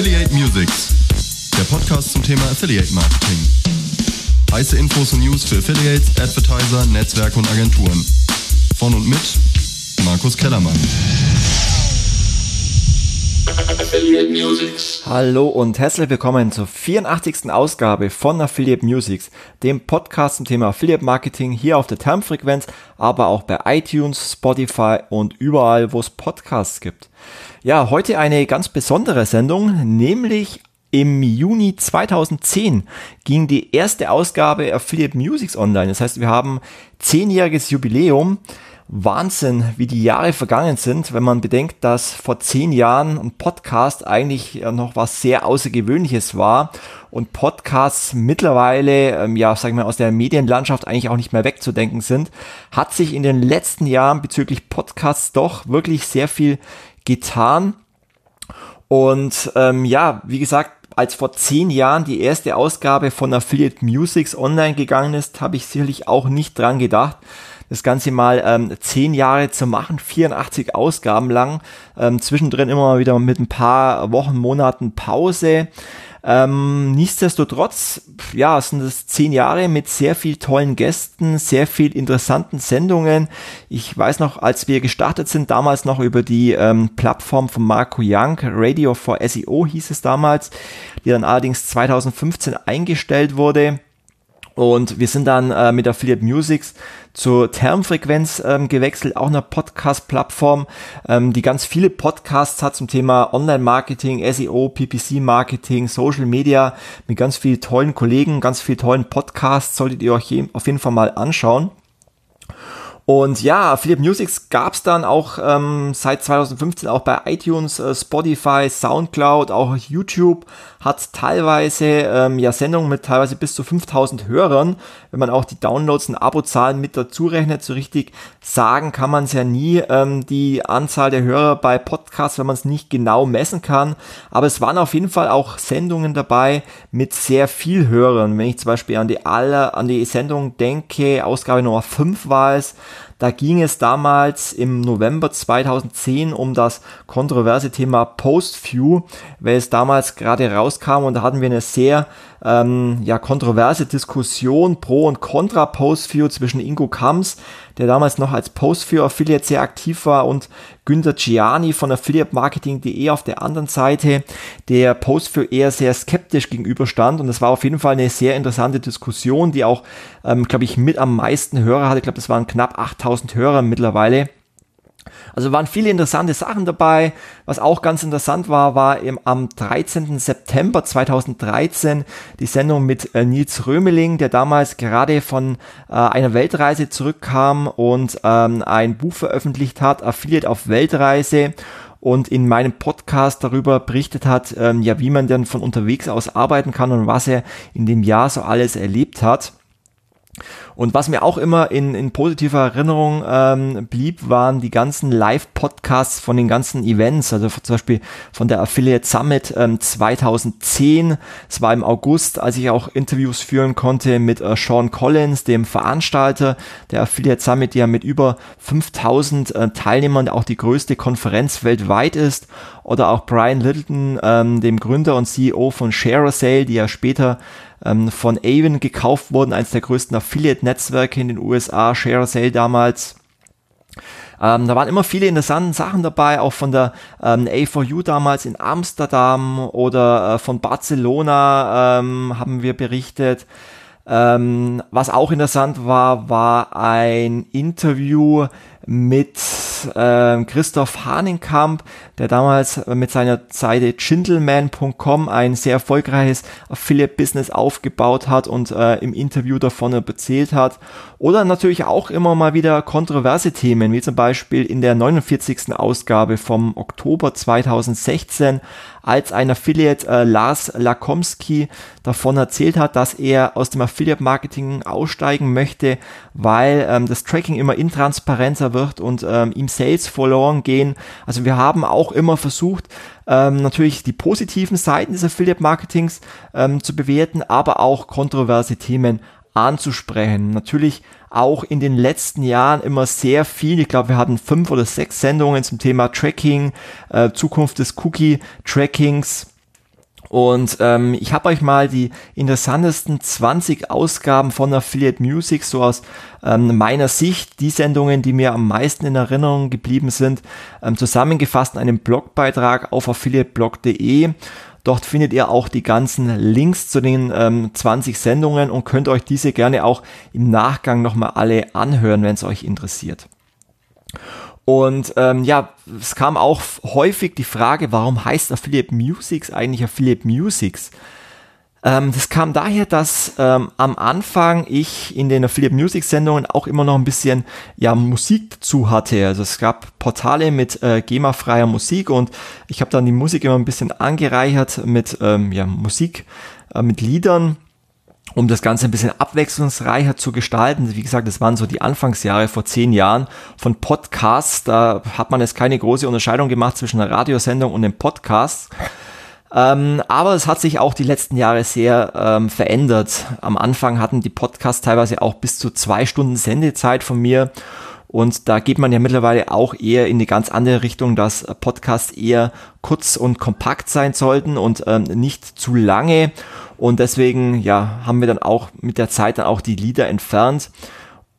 Affiliate Musics, der Podcast zum Thema Affiliate Marketing. Heiße Infos und News für Affiliates, Advertiser, Netzwerke und Agenturen. Von und mit Markus Kellermann. Hallo und herzlich willkommen zur 84. Ausgabe von Affiliate Musics, dem Podcast zum Thema Affiliate Marketing hier auf der Termfrequenz, aber auch bei iTunes, Spotify und überall, wo es Podcasts gibt. Ja, heute eine ganz besondere Sendung, nämlich im Juni 2010 ging die erste Ausgabe Affiliate Musics online. Das heißt, wir haben zehnjähriges Jubiläum. Wahnsinn, wie die Jahre vergangen sind, wenn man bedenkt, dass vor zehn Jahren ein Podcast eigentlich noch was sehr Außergewöhnliches war und Podcasts mittlerweile, ähm, ja, sagen wir aus der Medienlandschaft eigentlich auch nicht mehr wegzudenken sind, hat sich in den letzten Jahren bezüglich Podcasts doch wirklich sehr viel getan. Und ähm, ja, wie gesagt, als vor zehn Jahren die erste Ausgabe von Affiliate Musics online gegangen ist, habe ich sicherlich auch nicht dran gedacht, das Ganze mal ähm, zehn Jahre zu machen, 84 Ausgaben lang, ähm, zwischendrin immer mal wieder mit ein paar Wochen, Monaten Pause. Ähm, nichtsdestotrotz, ja, sind es zehn Jahre mit sehr viel tollen Gästen, sehr viel interessanten Sendungen. Ich weiß noch, als wir gestartet sind, damals noch über die ähm, Plattform von Marco Young, Radio for SEO hieß es damals, die dann allerdings 2015 eingestellt wurde und wir sind dann äh, mit Affiliate Musics zur Termfrequenz ähm, gewechselt, auch einer Podcast-Plattform, ähm, die ganz viele Podcasts hat zum Thema Online-Marketing, SEO, PPC-Marketing, Social Media mit ganz vielen tollen Kollegen, ganz vielen tollen Podcasts, solltet ihr euch auf jeden Fall mal anschauen. Und ja, Affiliate Musics gab es dann auch ähm, seit 2015 auch bei iTunes, äh, Spotify, Soundcloud, auch YouTube, hat teilweise ähm, ja Sendungen mit teilweise bis zu 5000 Hörern. Wenn man auch die Downloads und Abozahlen mit dazu rechnet, so richtig sagen kann man es ja nie, ähm, die Anzahl der Hörer bei Podcasts, wenn man es nicht genau messen kann. Aber es waren auf jeden Fall auch Sendungen dabei mit sehr viel Hörern. Wenn ich zum Beispiel an die alle, an die Sendung denke, Ausgabe Nummer 5 war es, da ging es damals im November 2010 um das kontroverse Thema Postview, weil es damals gerade rauskam. Und da hatten wir eine sehr ähm, ja, kontroverse Diskussion pro und contra Postview zwischen Ingo Kams, der damals noch als Postview Affiliate sehr aktiv war und Günter Gianni von affiliatemarketing.de auf der anderen Seite, der Postview eher sehr skeptisch gegenüberstand und das war auf jeden Fall eine sehr interessante Diskussion, die auch, ähm, glaube ich, mit am meisten Hörer hatte. Ich glaube, das waren knapp 8000 Hörer mittlerweile. Also waren viele interessante Sachen dabei. Was auch ganz interessant war, war im, am 13. September 2013 die Sendung mit äh, Nils Römeling, der damals gerade von äh, einer Weltreise zurückkam und ähm, ein Buch veröffentlicht hat, Affiliate auf Weltreise und in meinem Podcast darüber berichtet hat, ähm, ja, wie man denn von unterwegs aus arbeiten kann und was er in dem Jahr so alles erlebt hat. Und was mir auch immer in, in positiver Erinnerung ähm, blieb, waren die ganzen Live-Podcasts von den ganzen Events, also zum Beispiel von der Affiliate Summit ähm, 2010. Es war im August, als ich auch Interviews führen konnte mit äh, Sean Collins, dem Veranstalter der Affiliate Summit, die ja mit über 5000 äh, Teilnehmern auch die größte Konferenz weltweit ist. Oder auch Brian Littleton, ähm, dem Gründer und CEO von ShareASale, die ja später ähm, von Avon gekauft wurden, eines der größten Affiliate-Netzwerke in den USA, ShareSale damals. Ähm, da waren immer viele interessante Sachen dabei, auch von der ähm, A4U damals in Amsterdam oder äh, von Barcelona ähm, haben wir berichtet. Ähm, was auch interessant war, war ein Interview mit äh, Christoph Hahnenkamp, der damals mit seiner Seite gentleman.com ein sehr erfolgreiches Affiliate-Business aufgebaut hat und äh, im Interview davon erzählt hat. Oder natürlich auch immer mal wieder kontroverse Themen, wie zum Beispiel in der 49. Ausgabe vom Oktober 2016, als ein Affiliate äh, Lars Lakomski davon erzählt hat, dass er aus dem Affiliate-Marketing aussteigen möchte, weil ähm, das Tracking immer intransparenter wird und ähm, ihm Sales verloren gehen. Also wir haben auch immer versucht, ähm, natürlich die positiven Seiten des Affiliate-Marketings ähm, zu bewerten, aber auch kontroverse Themen anzusprechen. Natürlich auch in den letzten Jahren immer sehr viel. Ich glaube, wir hatten fünf oder sechs Sendungen zum Thema Tracking, äh, Zukunft des Cookie-Trackings Und ähm, ich habe euch mal die interessantesten 20 Ausgaben von Affiliate Music so aus ähm, meiner Sicht, die Sendungen, die mir am meisten in Erinnerung geblieben sind, ähm, zusammengefasst in einem Blogbeitrag auf affiliateblog.de. Dort findet ihr auch die ganzen Links zu den ähm, 20 Sendungen und könnt euch diese gerne auch im Nachgang nochmal alle anhören, wenn es euch interessiert. Und ähm, ja, es kam auch häufig die Frage, warum heißt Affiliate Musics eigentlich Affiliate Musics? Ähm, das kam daher, dass ähm, am Anfang ich in den Affiliate Music Sendungen auch immer noch ein bisschen ja Musik dazu hatte. Also es gab Portale mit äh, GEMA-freier Musik und ich habe dann die Musik immer ein bisschen angereichert mit ähm, ja, Musik, äh, mit Liedern um das Ganze ein bisschen abwechslungsreicher zu gestalten. Wie gesagt, das waren so die Anfangsjahre vor zehn Jahren von Podcasts. Da hat man jetzt keine große Unterscheidung gemacht zwischen einer Radiosendung und dem Podcast. Ähm, aber es hat sich auch die letzten Jahre sehr ähm, verändert. Am Anfang hatten die Podcasts teilweise auch bis zu zwei Stunden Sendezeit von mir. Und da geht man ja mittlerweile auch eher in eine ganz andere Richtung, dass Podcasts eher kurz und kompakt sein sollten und ähm, nicht zu lange. Und deswegen, ja, haben wir dann auch mit der Zeit dann auch die Lieder entfernt.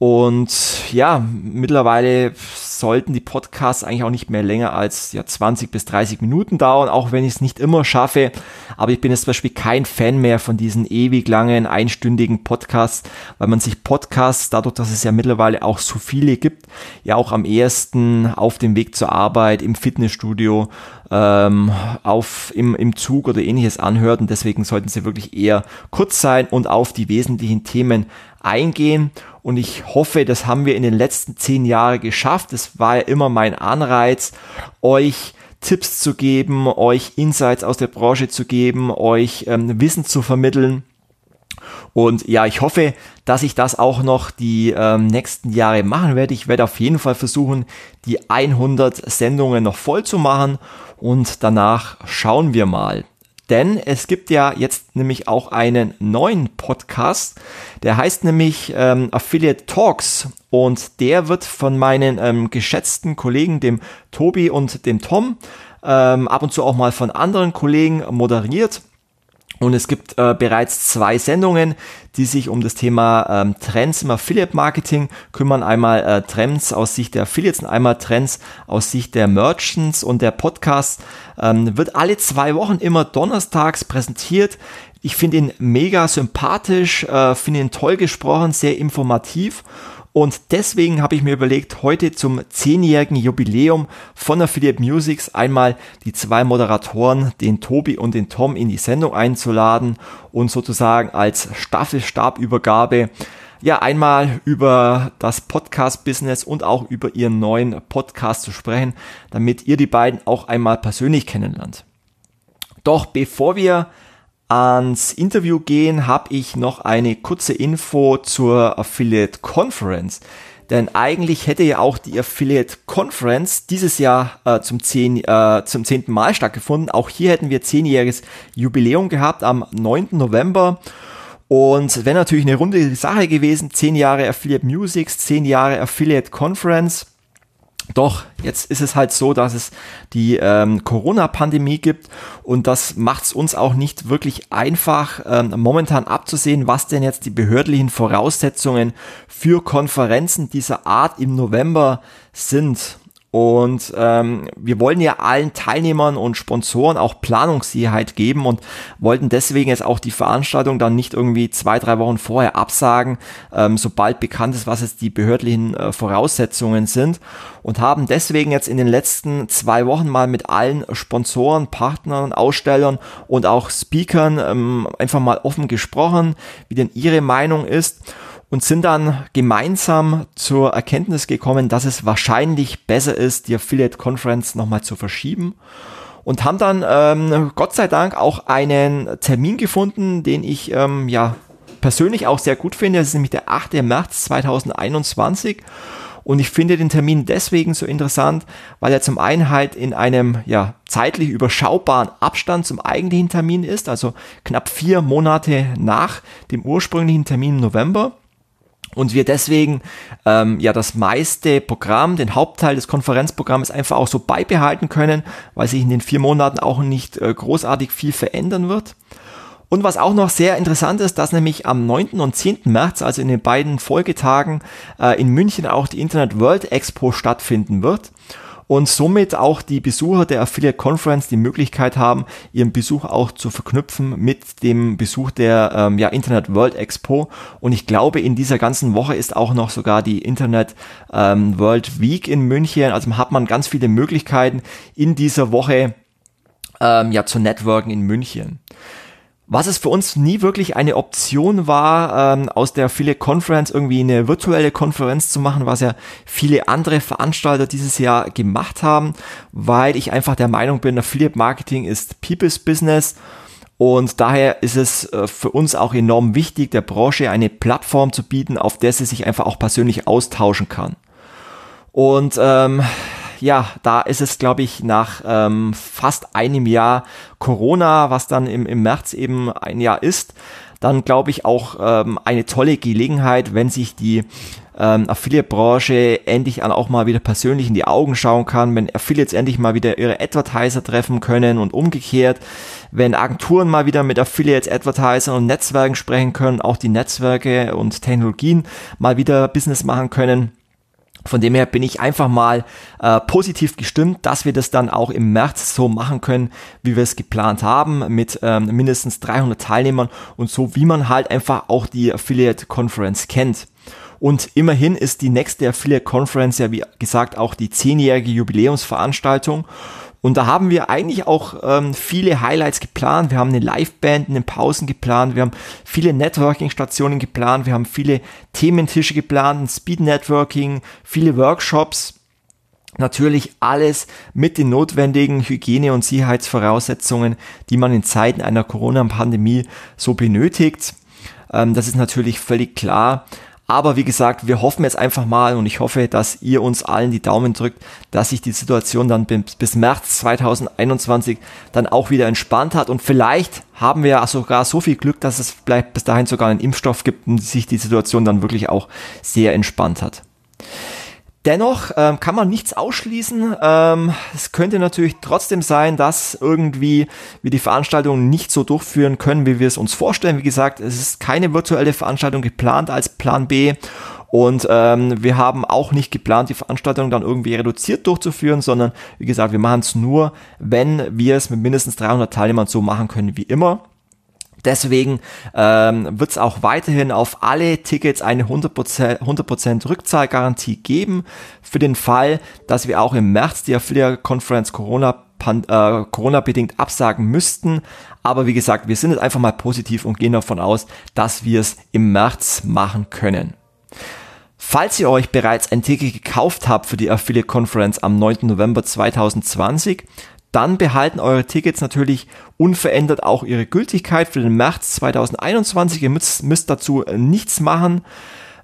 Und ja, mittlerweile sollten die Podcasts eigentlich auch nicht mehr länger als ja, 20 bis 30 Minuten dauern, auch wenn ich es nicht immer schaffe. Aber ich bin jetzt zum Beispiel kein Fan mehr von diesen ewig langen, einstündigen Podcasts, weil man sich Podcasts, dadurch, dass es ja mittlerweile auch so viele gibt, ja auch am ehesten auf dem Weg zur Arbeit, im Fitnessstudio, ähm, auf, im, im Zug oder ähnliches anhört. Und deswegen sollten sie wirklich eher kurz sein und auf die wesentlichen Themen eingehen. Und ich hoffe, das haben wir in den letzten zehn Jahren geschafft. Das war ja immer mein Anreiz, euch Tipps zu geben, euch Insights aus der Branche zu geben, euch ähm, Wissen zu vermitteln. Und ja, ich hoffe, dass ich das auch noch die ähm, nächsten Jahre machen werde. Ich werde auf jeden Fall versuchen, die 100 Sendungen noch voll zu machen und danach schauen wir mal. Denn es gibt ja jetzt nämlich auch einen neuen Podcast, der heißt nämlich ähm, Affiliate Talks und der wird von meinen ähm, geschätzten Kollegen, dem Tobi und dem Tom, ähm, ab und zu auch mal von anderen Kollegen moderiert. Und es gibt äh, bereits zwei Sendungen, die sich um das Thema ähm, Trends im Affiliate Marketing kümmern. Einmal äh, Trends aus Sicht der Affiliates und einmal Trends aus Sicht der Merchants. Und der Podcast ähm, wird alle zwei Wochen immer donnerstags präsentiert. Ich finde ihn mega sympathisch, äh, finde ihn toll gesprochen, sehr informativ und deswegen habe ich mir überlegt, heute zum zehnjährigen Jubiläum von Affiliate Musics einmal die zwei Moderatoren, den Tobi und den Tom, in die Sendung einzuladen und sozusagen als Staffelstabübergabe ja einmal über das Podcast-Business und auch über ihren neuen Podcast zu sprechen, damit ihr die beiden auch einmal persönlich kennenlernt. Doch bevor wir ans Interview gehen, habe ich noch eine kurze Info zur Affiliate Conference. Denn eigentlich hätte ja auch die Affiliate Conference dieses Jahr äh, zum, 10, äh, zum 10. Mal stattgefunden. Auch hier hätten wir zehnjähriges Jubiläum gehabt am 9. November. Und wäre natürlich eine runde Sache gewesen. Zehn Jahre Affiliate Musics, zehn Jahre Affiliate Conference. Doch jetzt ist es halt so, dass es die ähm, Corona-Pandemie gibt und das macht es uns auch nicht wirklich einfach, ähm, momentan abzusehen, was denn jetzt die behördlichen Voraussetzungen für Konferenzen dieser Art im November sind. Und ähm, wir wollen ja allen Teilnehmern und Sponsoren auch Planungssicherheit geben und wollten deswegen jetzt auch die Veranstaltung dann nicht irgendwie zwei, drei Wochen vorher absagen, ähm, sobald bekannt ist, was jetzt die behördlichen äh, Voraussetzungen sind. Und haben deswegen jetzt in den letzten zwei Wochen mal mit allen Sponsoren, Partnern, Ausstellern und auch Speakern ähm, einfach mal offen gesprochen, wie denn ihre Meinung ist und sind dann gemeinsam zur Erkenntnis gekommen, dass es wahrscheinlich besser ist, die Affiliate Conference nochmal zu verschieben und haben dann ähm, Gott sei Dank auch einen Termin gefunden, den ich ähm, ja persönlich auch sehr gut finde. Das ist nämlich der 8. März 2021. Und ich finde den Termin deswegen so interessant, weil er zum einen halt in einem ja, zeitlich überschaubaren Abstand zum eigentlichen Termin ist, also knapp vier Monate nach dem ursprünglichen Termin im November. Und wir deswegen ähm, ja das meiste Programm, den Hauptteil des Konferenzprogramms einfach auch so beibehalten können, weil sich in den vier Monaten auch nicht äh, großartig viel verändern wird. Und was auch noch sehr interessant ist, dass nämlich am 9. und 10. März, also in den beiden Folgetagen, äh, in München auch die Internet World Expo stattfinden wird und somit auch die Besucher der Affiliate Conference die Möglichkeit haben, ihren Besuch auch zu verknüpfen mit dem Besuch der ähm, ja, Internet World Expo. Und ich glaube, in dieser ganzen Woche ist auch noch sogar die Internet ähm, World Week in München. Also hat man ganz viele Möglichkeiten in dieser Woche ähm, ja zu networken in München. Was es für uns nie wirklich eine Option war, ähm, aus der Affiliate Conference irgendwie eine virtuelle Konferenz zu machen, was ja viele andere Veranstalter dieses Jahr gemacht haben, weil ich einfach der Meinung bin, Affiliate Marketing ist People's Business und daher ist es äh, für uns auch enorm wichtig, der Branche eine Plattform zu bieten, auf der sie sich einfach auch persönlich austauschen kann. Und ähm, ja, da ist es, glaube ich, nach ähm, fast einem Jahr Corona, was dann im, im März eben ein Jahr ist, dann glaube ich auch ähm, eine tolle Gelegenheit, wenn sich die ähm, Affiliate-Branche endlich auch mal wieder persönlich in die Augen schauen kann, wenn Affiliates endlich mal wieder ihre Advertiser treffen können und umgekehrt, wenn Agenturen mal wieder mit Affiliates, Advertisern und Netzwerken sprechen können, auch die Netzwerke und Technologien mal wieder Business machen können von dem her bin ich einfach mal äh, positiv gestimmt, dass wir das dann auch im März so machen können, wie wir es geplant haben, mit ähm, mindestens 300 Teilnehmern und so, wie man halt einfach auch die Affiliate Conference kennt. Und immerhin ist die nächste Affiliate Conference ja, wie gesagt, auch die zehnjährige Jubiläumsveranstaltung. Und da haben wir eigentlich auch ähm, viele Highlights geplant. Wir haben eine Liveband in den Pausen geplant. Wir haben viele Networking-Stationen geplant. Wir haben viele Thementische geplant, ein Speed Networking, viele Workshops. Natürlich alles mit den notwendigen Hygiene- und Sicherheitsvoraussetzungen, die man in Zeiten einer Corona-Pandemie so benötigt. Ähm, das ist natürlich völlig klar. Aber wie gesagt, wir hoffen jetzt einfach mal und ich hoffe, dass ihr uns allen die Daumen drückt, dass sich die Situation dann bis März 2021 dann auch wieder entspannt hat und vielleicht haben wir sogar so viel Glück, dass es vielleicht bis dahin sogar einen Impfstoff gibt und sich die Situation dann wirklich auch sehr entspannt hat. Dennoch ähm, kann man nichts ausschließen. Ähm, es könnte natürlich trotzdem sein, dass irgendwie wir die Veranstaltung nicht so durchführen können, wie wir es uns vorstellen. Wie gesagt, es ist keine virtuelle Veranstaltung geplant als Plan B. Und ähm, wir haben auch nicht geplant, die Veranstaltung dann irgendwie reduziert durchzuführen, sondern wie gesagt, wir machen es nur, wenn wir es mit mindestens 300 Teilnehmern so machen können wie immer. Deswegen ähm, wird es auch weiterhin auf alle Tickets eine 100%, 100 Rückzahlgarantie geben für den Fall, dass wir auch im März die Affiliate Conference Corona äh, Corona-bedingt absagen müssten. Aber wie gesagt, wir sind jetzt einfach mal positiv und gehen davon aus, dass wir es im März machen können. Falls ihr euch bereits ein Ticket gekauft habt für die Affiliate Conference am 9. November 2020, dann behalten eure Tickets natürlich unverändert auch ihre Gültigkeit für den März 2021. Ihr müsst, müsst dazu äh, nichts machen.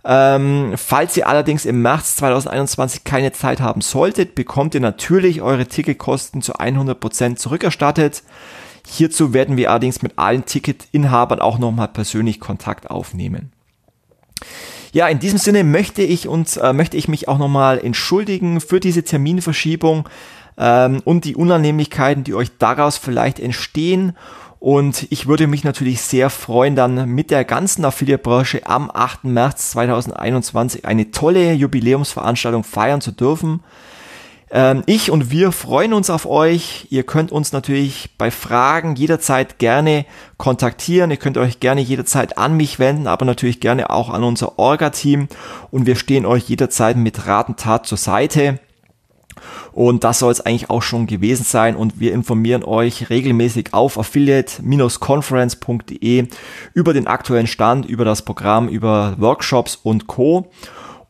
Ähm, falls ihr allerdings im März 2021 keine Zeit haben solltet, bekommt ihr natürlich eure Ticketkosten zu 100% zurückerstattet. Hierzu werden wir allerdings mit allen Ticketinhabern auch nochmal persönlich Kontakt aufnehmen. Ja, in diesem Sinne möchte ich uns, äh, möchte ich mich auch nochmal entschuldigen für diese Terminverschiebung ähm, und die Unannehmlichkeiten, die euch daraus vielleicht entstehen. Und ich würde mich natürlich sehr freuen, dann mit der ganzen Affiliate-Branche am 8. März 2021 eine tolle Jubiläumsveranstaltung feiern zu dürfen. Ähm, ich und wir freuen uns auf euch. Ihr könnt uns natürlich bei Fragen jederzeit gerne kontaktieren. Ihr könnt euch gerne jederzeit an mich wenden, aber natürlich gerne auch an unser Orga-Team. Und wir stehen euch jederzeit mit Rat und Tat zur Seite. Und das soll es eigentlich auch schon gewesen sein. Und wir informieren euch regelmäßig auf affiliate-conference.de über den aktuellen Stand, über das Programm, über Workshops und Co.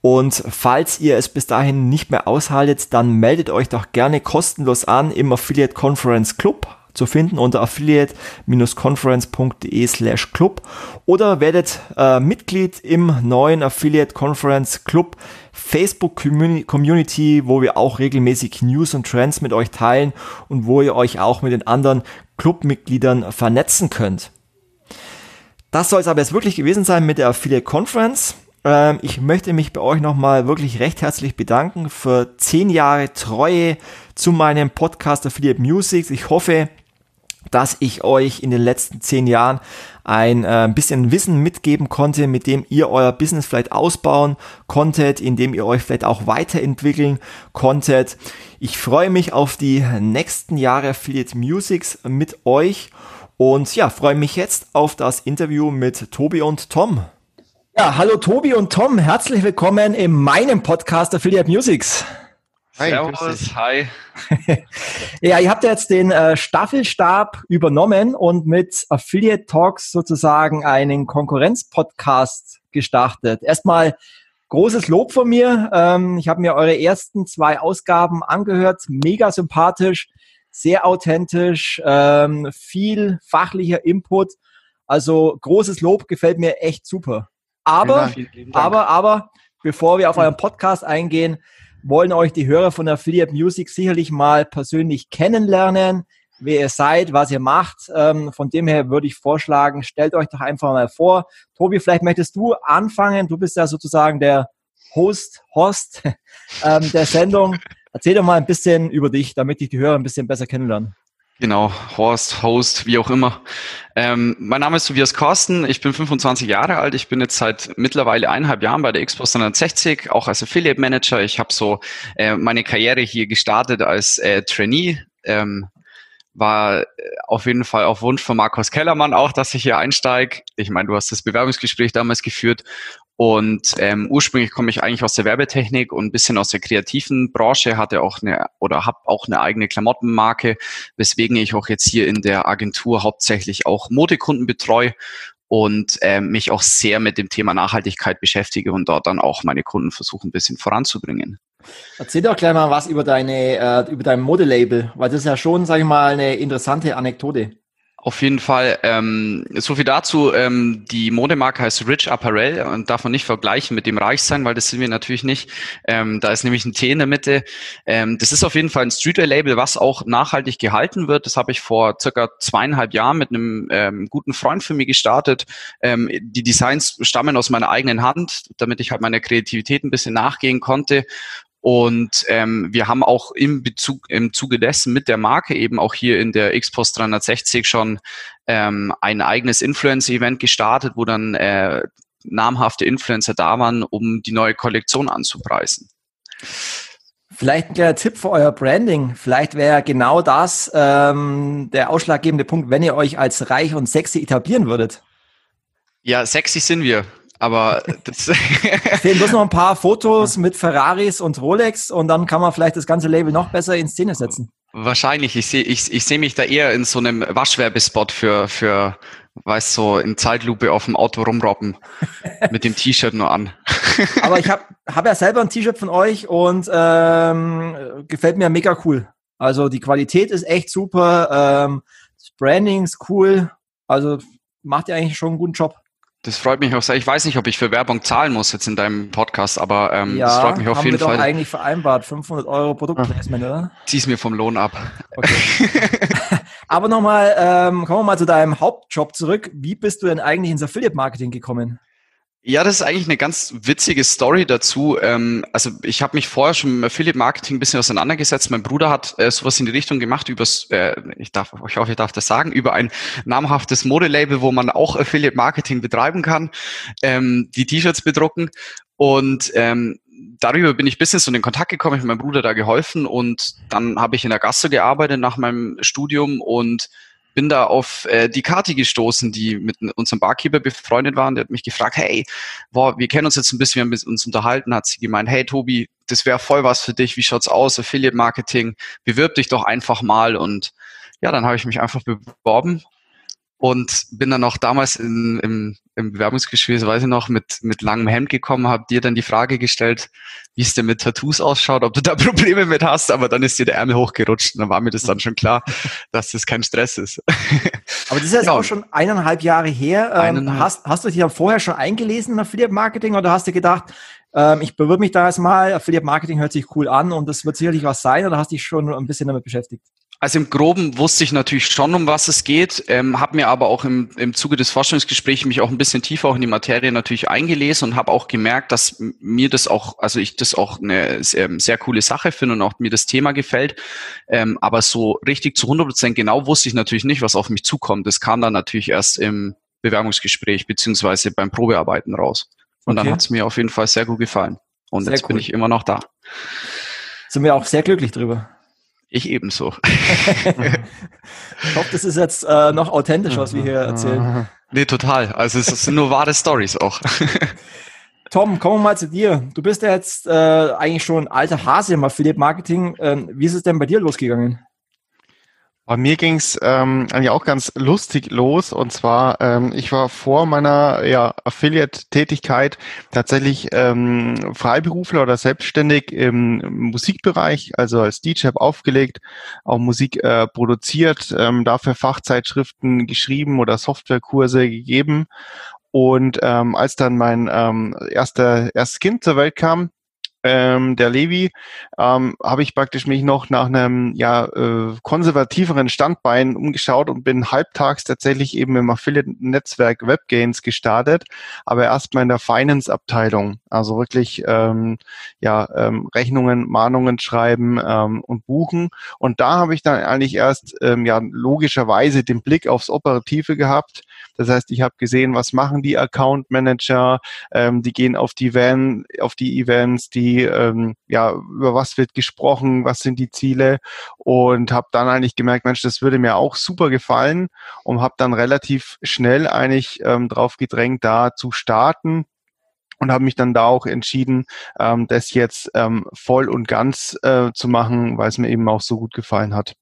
Und falls ihr es bis dahin nicht mehr aushaltet, dann meldet euch doch gerne kostenlos an im Affiliate Conference Club zu finden unter affiliate-conference.de slash club oder werdet äh, Mitglied im neuen Affiliate Conference Club Facebook Community, wo wir auch regelmäßig News und Trends mit euch teilen und wo ihr euch auch mit den anderen Clubmitgliedern vernetzen könnt. Das soll es aber jetzt wirklich gewesen sein mit der Affiliate Conference. Ähm, ich möchte mich bei euch nochmal wirklich recht herzlich bedanken für zehn Jahre Treue zu meinem Podcast Affiliate Music. Ich hoffe, dass ich euch in den letzten zehn Jahren ein äh, bisschen Wissen mitgeben konnte, mit dem ihr euer Business vielleicht ausbauen konntet, indem ihr euch vielleicht auch weiterentwickeln konntet. Ich freue mich auf die nächsten Jahre Affiliate Musics mit euch und ja, freue mich jetzt auf das Interview mit Tobi und Tom. Ja, hallo Tobi und Tom, herzlich willkommen in meinem Podcast Affiliate Musics. Hi, Servus, hi. ja, ihr habt jetzt den äh, Staffelstab übernommen und mit Affiliate Talks sozusagen einen Konkurrenzpodcast gestartet. Erstmal großes Lob von mir. Ähm, ich habe mir eure ersten zwei Ausgaben angehört, mega sympathisch, sehr authentisch, ähm, viel fachlicher Input. Also großes Lob, gefällt mir echt super. Aber, aber, aber, bevor wir auf euren Podcast eingehen, wollen euch die Hörer von Affiliate Music sicherlich mal persönlich kennenlernen, wer ihr seid, was ihr macht. Ähm, von dem her würde ich vorschlagen, stellt euch doch einfach mal vor. Tobi, vielleicht möchtest du anfangen. Du bist ja sozusagen der Host, Host ähm, der Sendung. Erzähl doch mal ein bisschen über dich, damit ich die Hörer ein bisschen besser kennenlernen. Genau, Horst, Host, wie auch immer. Ähm, mein Name ist Tobias Korsten, ich bin 25 Jahre alt, ich bin jetzt seit mittlerweile eineinhalb Jahren bei der Xbox 360, auch als Affiliate Manager. Ich habe so äh, meine Karriere hier gestartet als äh, Trainee. Ähm, war äh, auf jeden Fall auf Wunsch von Markus Kellermann auch, dass ich hier einsteige. Ich meine, du hast das Bewerbungsgespräch damals geführt und ähm, ursprünglich komme ich eigentlich aus der Werbetechnik und ein bisschen aus der kreativen Branche, hatte auch eine oder habe auch eine eigene Klamottenmarke, weswegen ich auch jetzt hier in der Agentur hauptsächlich auch Modekunden betreue und ähm, mich auch sehr mit dem Thema Nachhaltigkeit beschäftige und dort dann auch meine Kunden versuche ein bisschen voranzubringen. Erzähl doch gleich mal was über deine äh, über dein Modelabel, weil das ist ja schon, sage ich mal, eine interessante Anekdote. Auf jeden Fall. Ähm, so viel dazu. Ähm, die Modemarke heißt Rich Apparel und darf man nicht vergleichen mit dem Reichsein, weil das sind wir natürlich nicht. Ähm, da ist nämlich ein T in der Mitte. Ähm, das ist auf jeden Fall ein Streetwear-Label, was auch nachhaltig gehalten wird. Das habe ich vor circa zweieinhalb Jahren mit einem ähm, guten Freund für mich gestartet. Ähm, die Designs stammen aus meiner eigenen Hand, damit ich halt meiner Kreativität ein bisschen nachgehen konnte. Und ähm, wir haben auch im Bezug, im Zuge dessen mit der Marke eben auch hier in der Xpost 360 schon ähm, ein eigenes Influencer-Event gestartet, wo dann äh, namhafte Influencer da waren, um die neue Kollektion anzupreisen. Vielleicht ein kleiner Tipp für euer Branding. Vielleicht wäre genau das ähm, der ausschlaggebende Punkt, wenn ihr euch als reich und sexy etablieren würdet. Ja, sexy sind wir. Aber das fehlen bloß noch ein paar Fotos mit Ferraris und Rolex und dann kann man vielleicht das ganze Label noch besser in Szene setzen. Wahrscheinlich. Ich sehe ich, ich seh mich da eher in so einem Waschwerbespot für, für weißt so in Zeitlupe auf dem Auto rumrobben mit dem T-Shirt nur an. Aber ich habe hab ja selber ein T-Shirt von euch und ähm, gefällt mir mega cool. Also die Qualität ist echt super, ähm, das Branding ist cool. Also macht ihr eigentlich schon einen guten Job. Das freut mich auch sehr. Ich weiß nicht, ob ich für Werbung zahlen muss jetzt in deinem Podcast, aber ähm, ja, das freut mich auf jeden Fall. Haben wir doch eigentlich vereinbart. 500 Euro Produktplacement, oder? Zieh's mir vom Lohn ab. Okay. aber nochmal, ähm, kommen wir mal zu deinem Hauptjob zurück. Wie bist du denn eigentlich ins Affiliate-Marketing gekommen? Ja, das ist eigentlich eine ganz witzige Story dazu. Ähm, also ich habe mich vorher schon mit Affiliate Marketing ein bisschen auseinandergesetzt. Mein Bruder hat äh, sowas in die Richtung gemacht über, äh, ich darf, ich hoffe, ich darf das sagen, über ein namhaftes Modelabel, wo man auch Affiliate Marketing betreiben kann, ähm, die T-Shirts bedrucken und ähm, darüber bin ich Business und in Kontakt gekommen, ich habe meinem Bruder da geholfen und dann habe ich in der Gasse gearbeitet nach meinem Studium und bin da auf äh, die Kati gestoßen, die mit unserem Barkeeper befreundet waren. Der hat mich gefragt, hey, boah, wir kennen uns jetzt ein bisschen, wir haben uns unterhalten, hat sie gemeint, hey Tobi, das wäre voll was für dich, wie schaut's aus, Affiliate Marketing, bewirb dich doch einfach mal. Und ja, dann habe ich mich einfach beworben und bin dann auch damals in, im, im Bewerbungsgespräch, weiß ich noch, mit, mit langem Hemd gekommen, habe dir dann die Frage gestellt, wie es denn mit Tattoos ausschaut, ob du da Probleme mit hast, aber dann ist dir der Ärmel hochgerutscht und dann war mir das dann schon klar, dass das kein Stress ist. aber das ist jetzt ja. auch schon eineinhalb Jahre her. Ähm, hast, hast du dich ja vorher schon eingelesen in Affiliate Marketing oder hast du gedacht, ähm, ich bewirbe mich da erstmal, Affiliate Marketing hört sich cool an und das wird sicherlich was sein oder hast du dich schon ein bisschen damit beschäftigt? Also im Groben wusste ich natürlich schon, um was es geht, ähm, habe mir aber auch im, im Zuge des Forschungsgesprächs mich auch ein bisschen tiefer auch in die Materie natürlich eingelesen und habe auch gemerkt, dass mir das auch, also ich das auch eine sehr, sehr coole Sache finde und auch mir das Thema gefällt. Ähm, aber so richtig zu 100 Prozent genau wusste ich natürlich nicht, was auf mich zukommt. Das kam dann natürlich erst im Bewerbungsgespräch beziehungsweise beim Probearbeiten raus. Und okay. dann hat es mir auf jeden Fall sehr gut gefallen. Und sehr jetzt cool. bin ich immer noch da. Sind wir auch sehr glücklich drüber. Ich ebenso. ich hoffe, das ist jetzt äh, noch authentisch, was wir hier erzählen. Nee, total. Also es sind nur wahre Stories auch. Tom, kommen wir mal zu dir. Du bist ja jetzt äh, eigentlich schon alter Hase im Affiliate Marketing. Ähm, wie ist es denn bei dir losgegangen? Bei mir ging's ähm, eigentlich auch ganz lustig los. Und zwar, ähm, ich war vor meiner ja, Affiliate-Tätigkeit tatsächlich ähm, Freiberufler oder selbstständig im Musikbereich, also als DJ aufgelegt, auch Musik äh, produziert, ähm, dafür Fachzeitschriften geschrieben oder Softwarekurse gegeben. Und ähm, als dann mein ähm, erster erstes Kind zur Welt kam, ähm, der Levi, ähm, habe ich praktisch mich noch nach einem ja, äh, konservativeren Standbein umgeschaut und bin halbtags tatsächlich eben im Affiliate-Netzwerk WebGains gestartet, aber erstmal in der Finance-Abteilung. Also wirklich ähm, ja, ähm, Rechnungen, Mahnungen schreiben ähm, und buchen. Und da habe ich dann eigentlich erst ähm, ja logischerweise den Blick aufs Operative gehabt. Das heißt, ich habe gesehen, was machen die Account Manager, ähm, die gehen auf die Van, auf die Events, die ähm, ja, über was wird gesprochen, was sind die Ziele und habe dann eigentlich gemerkt, Mensch, das würde mir auch super gefallen und habe dann relativ schnell eigentlich ähm, drauf gedrängt, da zu starten und habe mich dann da auch entschieden, ähm, das jetzt ähm, voll und ganz äh, zu machen, weil es mir eben auch so gut gefallen hat.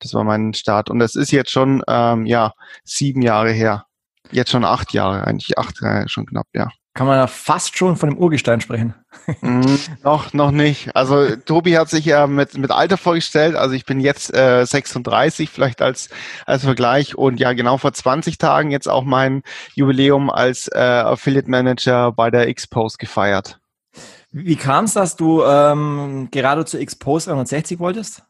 Das war mein Start und das ist jetzt schon ähm, ja sieben Jahre her. Jetzt schon acht Jahre, eigentlich acht Jahre schon knapp, ja kann man ja fast schon von dem Urgestein sprechen. Mm, noch, noch nicht. Also Tobi hat sich ja mit, mit Alter vorgestellt. Also ich bin jetzt äh, 36, vielleicht als, als Vergleich. Und ja, genau vor 20 Tagen jetzt auch mein Jubiläum als äh, Affiliate Manager bei der X-Post gefeiert. Wie kam es, dass du ähm, gerade zu X-Post 360 wolltest?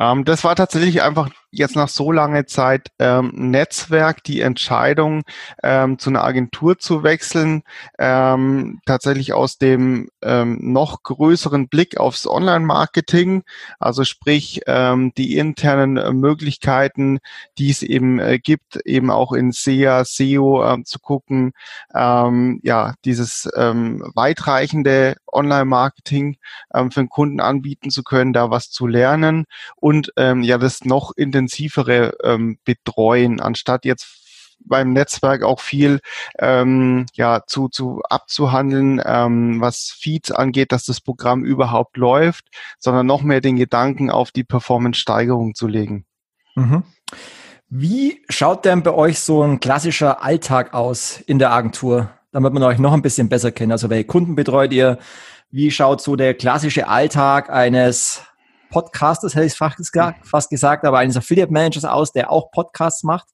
Ähm, das war tatsächlich einfach jetzt nach so langer Zeit ähm, Netzwerk die Entscheidung, ähm, zu einer Agentur zu wechseln, ähm, tatsächlich aus dem ähm, noch größeren Blick aufs Online-Marketing, also sprich ähm, die internen äh, Möglichkeiten, die es eben äh, gibt, eben auch in SEA, SEO äh, zu gucken, ähm, ja, dieses ähm, weitreichende Online-Marketing ähm, für den Kunden anbieten zu können, da was zu lernen. Und ähm, ja, das noch in intensivere ähm, betreuen, anstatt jetzt beim Netzwerk auch viel ähm, ja, zu, zu abzuhandeln, ähm, was Feeds angeht, dass das Programm überhaupt läuft, sondern noch mehr den Gedanken auf die Performance-Steigerung zu legen. Mhm. Wie schaut denn bei euch so ein klassischer Alltag aus in der Agentur, damit man euch noch ein bisschen besser kennt? Also welche Kunden betreut ihr? Wie schaut so der klassische Alltag eines Podcasters, hätte ich fast gesagt, aber eines Affiliate Managers aus, der auch Podcasts macht.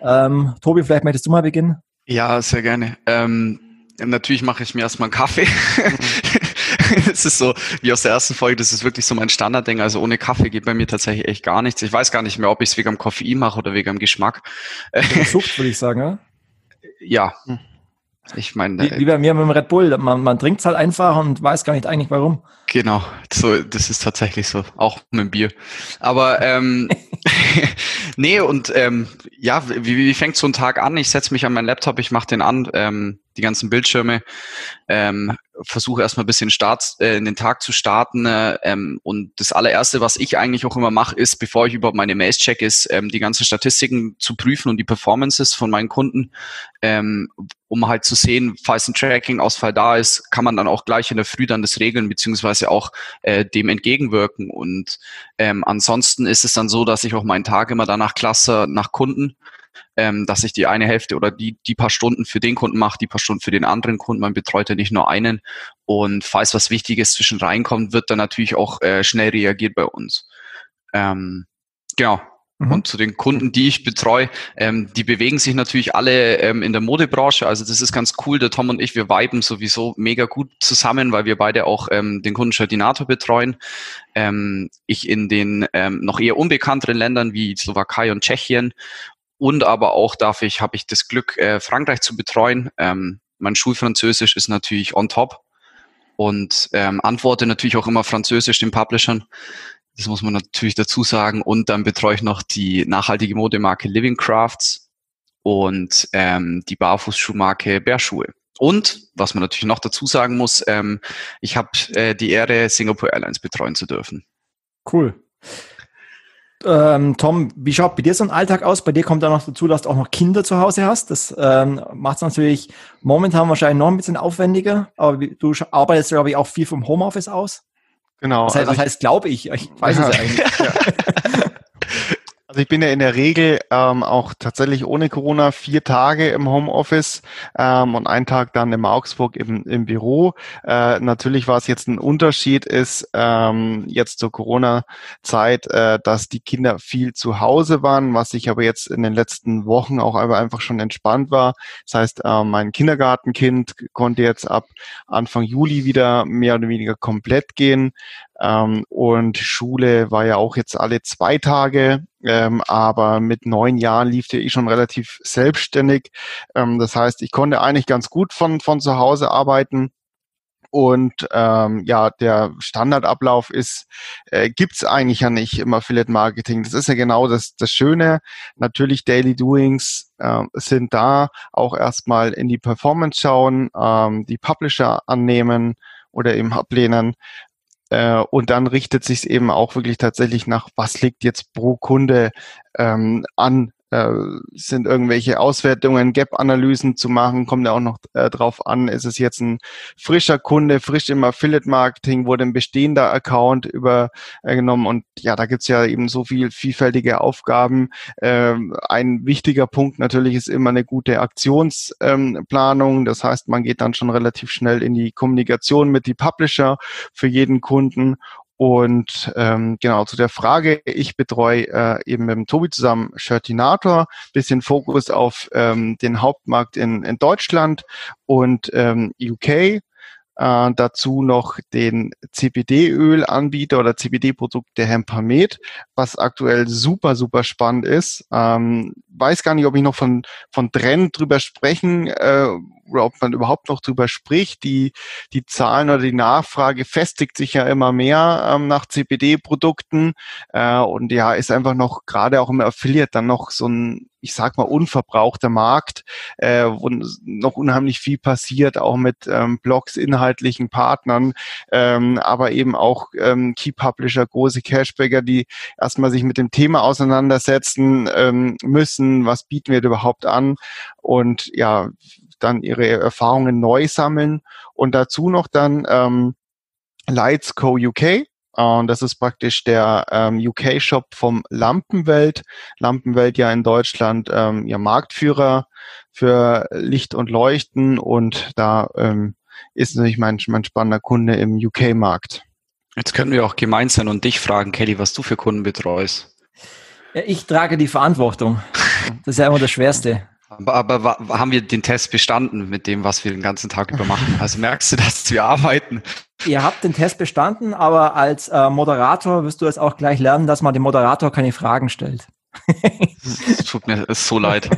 Ähm, Tobi, vielleicht möchtest du mal beginnen? Ja, sehr gerne. Ähm, natürlich mache ich mir erstmal einen Kaffee. Es ist so, wie aus der ersten Folge, das ist wirklich so mein Standardding. Also ohne Kaffee geht bei mir tatsächlich echt gar nichts. Ich weiß gar nicht mehr, ob ich es wegen dem Koffein mache oder wegen dem Geschmack. Sucht, würde ich sagen, ja? Ja. Hm. Ich meine, wie, wie, bei mir mit dem Red Bull, man, man trinkt es halt einfach und weiß gar nicht eigentlich warum. Genau, so das ist tatsächlich so, auch mit dem Bier. Aber ähm, nee und ähm, ja, wie, wie fängt so ein Tag an? Ich setze mich an meinen Laptop, ich mache den an, ähm, die ganzen Bildschirme, ähm, versuche erstmal ein bisschen Start, äh, in den Tag zu starten. Äh, ähm, und das allererste, was ich eigentlich auch immer mache, ist, bevor ich überhaupt meine Mails check, ist, ähm, die ganzen Statistiken zu prüfen und die Performances von meinen Kunden, ähm, um halt zu sehen, falls ein Tracking-Ausfall da ist, kann man dann auch gleich in der Früh dann das regeln, beziehungsweise auch äh, dem entgegenwirken. Und ähm, ansonsten ist es dann so, dass ich auch meinen Tag immer danach klasse nach Kunden ähm, dass ich die eine Hälfte oder die, die paar Stunden für den Kunden mache, die paar Stunden für den anderen Kunden. Man betreut ja nicht nur einen. Und falls was Wichtiges zwischen reinkommt, wird dann natürlich auch äh, schnell reagiert bei uns. Ähm, genau. Mhm. Und zu den Kunden, die ich betreue, ähm, die bewegen sich natürlich alle ähm, in der Modebranche. Also das ist ganz cool. Der Tom und ich, wir viben sowieso mega gut zusammen, weil wir beide auch ähm, den Kunden Shardinator betreuen. Ähm, ich in den ähm, noch eher unbekannteren Ländern wie Slowakei und Tschechien. Und aber auch darf ich, habe ich das Glück, äh, Frankreich zu betreuen. Ähm, mein Schulfranzösisch ist natürlich on top und ähm, antworte natürlich auch immer Französisch den Publishern. Das muss man natürlich dazu sagen. Und dann betreue ich noch die nachhaltige Modemarke Living Crafts und ähm, die Barfußschuhmarke Bärschuhe. Und was man natürlich noch dazu sagen muss, ähm, ich habe äh, die Ehre, Singapore Airlines betreuen zu dürfen. Cool. Ähm, Tom, wie schaut bei dir so ein Alltag aus? Bei dir kommt dann noch dazu, dass du auch noch Kinder zu Hause hast. Das ähm, macht es natürlich momentan wahrscheinlich noch ein bisschen aufwendiger. Aber du arbeitest, glaube ich, auch viel vom Homeoffice aus. Genau. Was heißt, also heißt glaube ich? Ich weiß ja. es eigentlich. Ja. Also ich bin ja in der Regel ähm, auch tatsächlich ohne Corona vier Tage im Homeoffice ähm, und einen Tag dann im Augsburg im, im Büro. Äh, natürlich war es jetzt ein Unterschied ist ähm, jetzt zur Corona-Zeit, äh, dass die Kinder viel zu Hause waren, was ich aber jetzt in den letzten Wochen auch einfach schon entspannt war. Das heißt, äh, mein Kindergartenkind konnte jetzt ab Anfang Juli wieder mehr oder weniger komplett gehen. Ähm, und Schule war ja auch jetzt alle zwei Tage, ähm, aber mit neun Jahren lief der ich schon relativ selbstständig. Ähm, das heißt, ich konnte eigentlich ganz gut von, von zu Hause arbeiten. Und ähm, ja, der Standardablauf ist, äh, gibt eigentlich ja nicht im Affiliate Marketing. Das ist ja genau das, das Schöne. Natürlich Daily Doings äh, sind da, auch erstmal in die Performance schauen, ähm, die Publisher annehmen oder eben ablehnen. Äh, und dann richtet sich eben auch wirklich tatsächlich nach, was liegt jetzt pro Kunde ähm, an sind irgendwelche Auswertungen, Gap-Analysen zu machen, kommt ja auch noch äh, drauf an, ist es jetzt ein frischer Kunde, frisch im Affiliate-Marketing, wurde ein bestehender Account übergenommen? Und ja, da gibt's ja eben so viel vielfältige Aufgaben. Ähm, ein wichtiger Punkt natürlich ist immer eine gute Aktionsplanung, ähm, das heißt, man geht dann schon relativ schnell in die Kommunikation mit die Publisher für jeden Kunden und ähm, genau zu der Frage, ich betreue äh, eben mit dem Tobi zusammen Shirtinator, bisschen Fokus auf ähm, den Hauptmarkt in, in Deutschland und ähm, UK. Äh, dazu noch den CBD-Öl-Anbieter oder CBD-Produkt der Hempamet, was aktuell super, super spannend ist. Ähm, weiß gar nicht, ob ich noch von, von Trend drüber sprechen äh, oder ob man überhaupt noch drüber spricht. Die, die Zahlen oder die Nachfrage festigt sich ja immer mehr ähm, nach CBD-Produkten. Äh, und ja, ist einfach noch gerade auch im Affiliate dann noch so ein, ich sag mal, unverbrauchter Markt, äh, wo noch unheimlich viel passiert, auch mit ähm, Blogs, inhaltlichen Partnern, ähm, aber eben auch ähm, Key Publisher, große Cashbacker, die erstmal sich mit dem Thema auseinandersetzen ähm, müssen. Was bieten wir überhaupt an? Und ja, dann ihre Erfahrungen neu sammeln und dazu noch dann ähm, Lights Co. UK. Und das ist praktisch der ähm, UK-Shop vom Lampenwelt. Lampenwelt ja in Deutschland ähm, ja Marktführer für Licht und Leuchten und da ähm, ist natürlich mein, mein spannender Kunde im UK-Markt. Jetzt können wir auch gemein sein und dich fragen, Kelly, was du für Kunden betreust. Ja, ich trage die Verantwortung. Das ist ja immer das Schwerste. Aber, aber haben wir den Test bestanden mit dem, was wir den ganzen Tag über machen? Also merkst du, dass wir arbeiten? Ihr habt den Test bestanden, aber als äh, Moderator wirst du es auch gleich lernen, dass man dem Moderator keine Fragen stellt. Es tut mir ist so leid.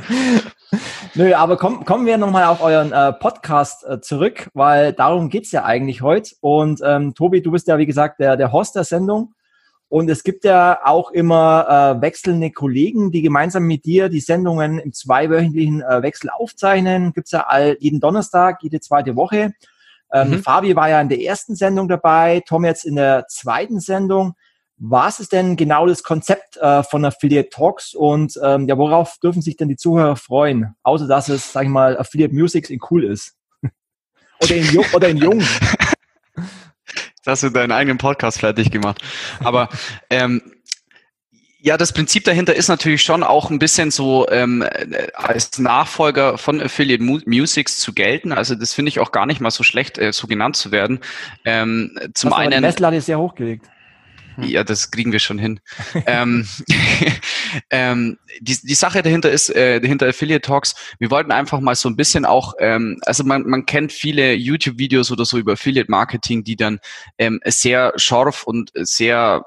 Nö, aber komm, kommen wir nochmal auf euren äh, Podcast äh, zurück, weil darum geht's ja eigentlich heute. Und ähm, Tobi, du bist ja, wie gesagt, der, der Host der Sendung. Und es gibt ja auch immer äh, wechselnde Kollegen, die gemeinsam mit dir die Sendungen im zweiwöchentlichen äh, Wechsel aufzeichnen. Gibt's ja all, jeden Donnerstag, jede zweite Woche. Ähm, mhm. Fabi war ja in der ersten Sendung dabei, Tom jetzt in der zweiten Sendung. Was ist denn genau das Konzept äh, von Affiliate Talks und ähm, ja, worauf dürfen sich denn die Zuhörer freuen? Außer dass es, sag ich mal, Affiliate Music in cool ist. oder in, oder in jung. hast du deinen eigenen Podcast fertig gemacht. Aber ähm, ja, das Prinzip dahinter ist natürlich schon auch ein bisschen so ähm, als Nachfolger von Affiliate Musics zu gelten. Also das finde ich auch gar nicht mal so schlecht, äh, so genannt zu werden. Ähm, zum Hast einen. Die Messlatte ist sehr hochgelegt. Ja, das kriegen wir schon hin. ähm, ähm, die, die Sache dahinter ist, äh, dahinter Affiliate Talks, wir wollten einfach mal so ein bisschen auch, ähm, also man, man kennt viele YouTube-Videos oder so über Affiliate Marketing, die dann ähm, sehr scharf und sehr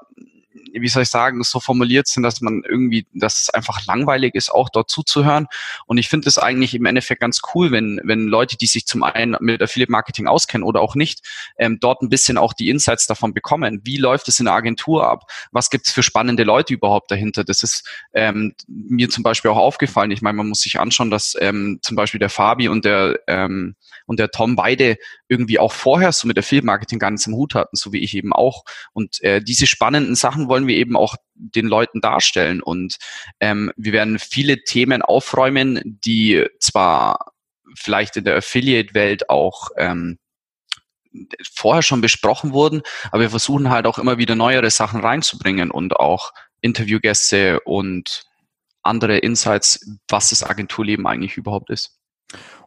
wie soll ich sagen, so formuliert sind, dass man irgendwie, dass es einfach langweilig ist, auch dort zuzuhören. Und ich finde es eigentlich im Endeffekt ganz cool, wenn, wenn Leute, die sich zum einen mit Affiliate Marketing auskennen oder auch nicht, ähm, dort ein bisschen auch die Insights davon bekommen. Wie läuft es in der Agentur ab? Was gibt es für spannende Leute überhaupt dahinter? Das ist ähm, mir zum Beispiel auch aufgefallen. Ich meine, man muss sich anschauen, dass ähm, zum Beispiel der Fabi und der ähm, und der Tom beide irgendwie auch vorher so mit der Filmmarketing gar nichts im Hut hatten, so wie ich eben auch. Und äh, diese spannenden Sachen wollen wir eben auch den Leuten darstellen. Und ähm, wir werden viele Themen aufräumen, die zwar vielleicht in der Affiliate-Welt auch ähm, vorher schon besprochen wurden, aber wir versuchen halt auch immer wieder neuere Sachen reinzubringen und auch Interviewgäste und andere Insights, was das Agenturleben eigentlich überhaupt ist.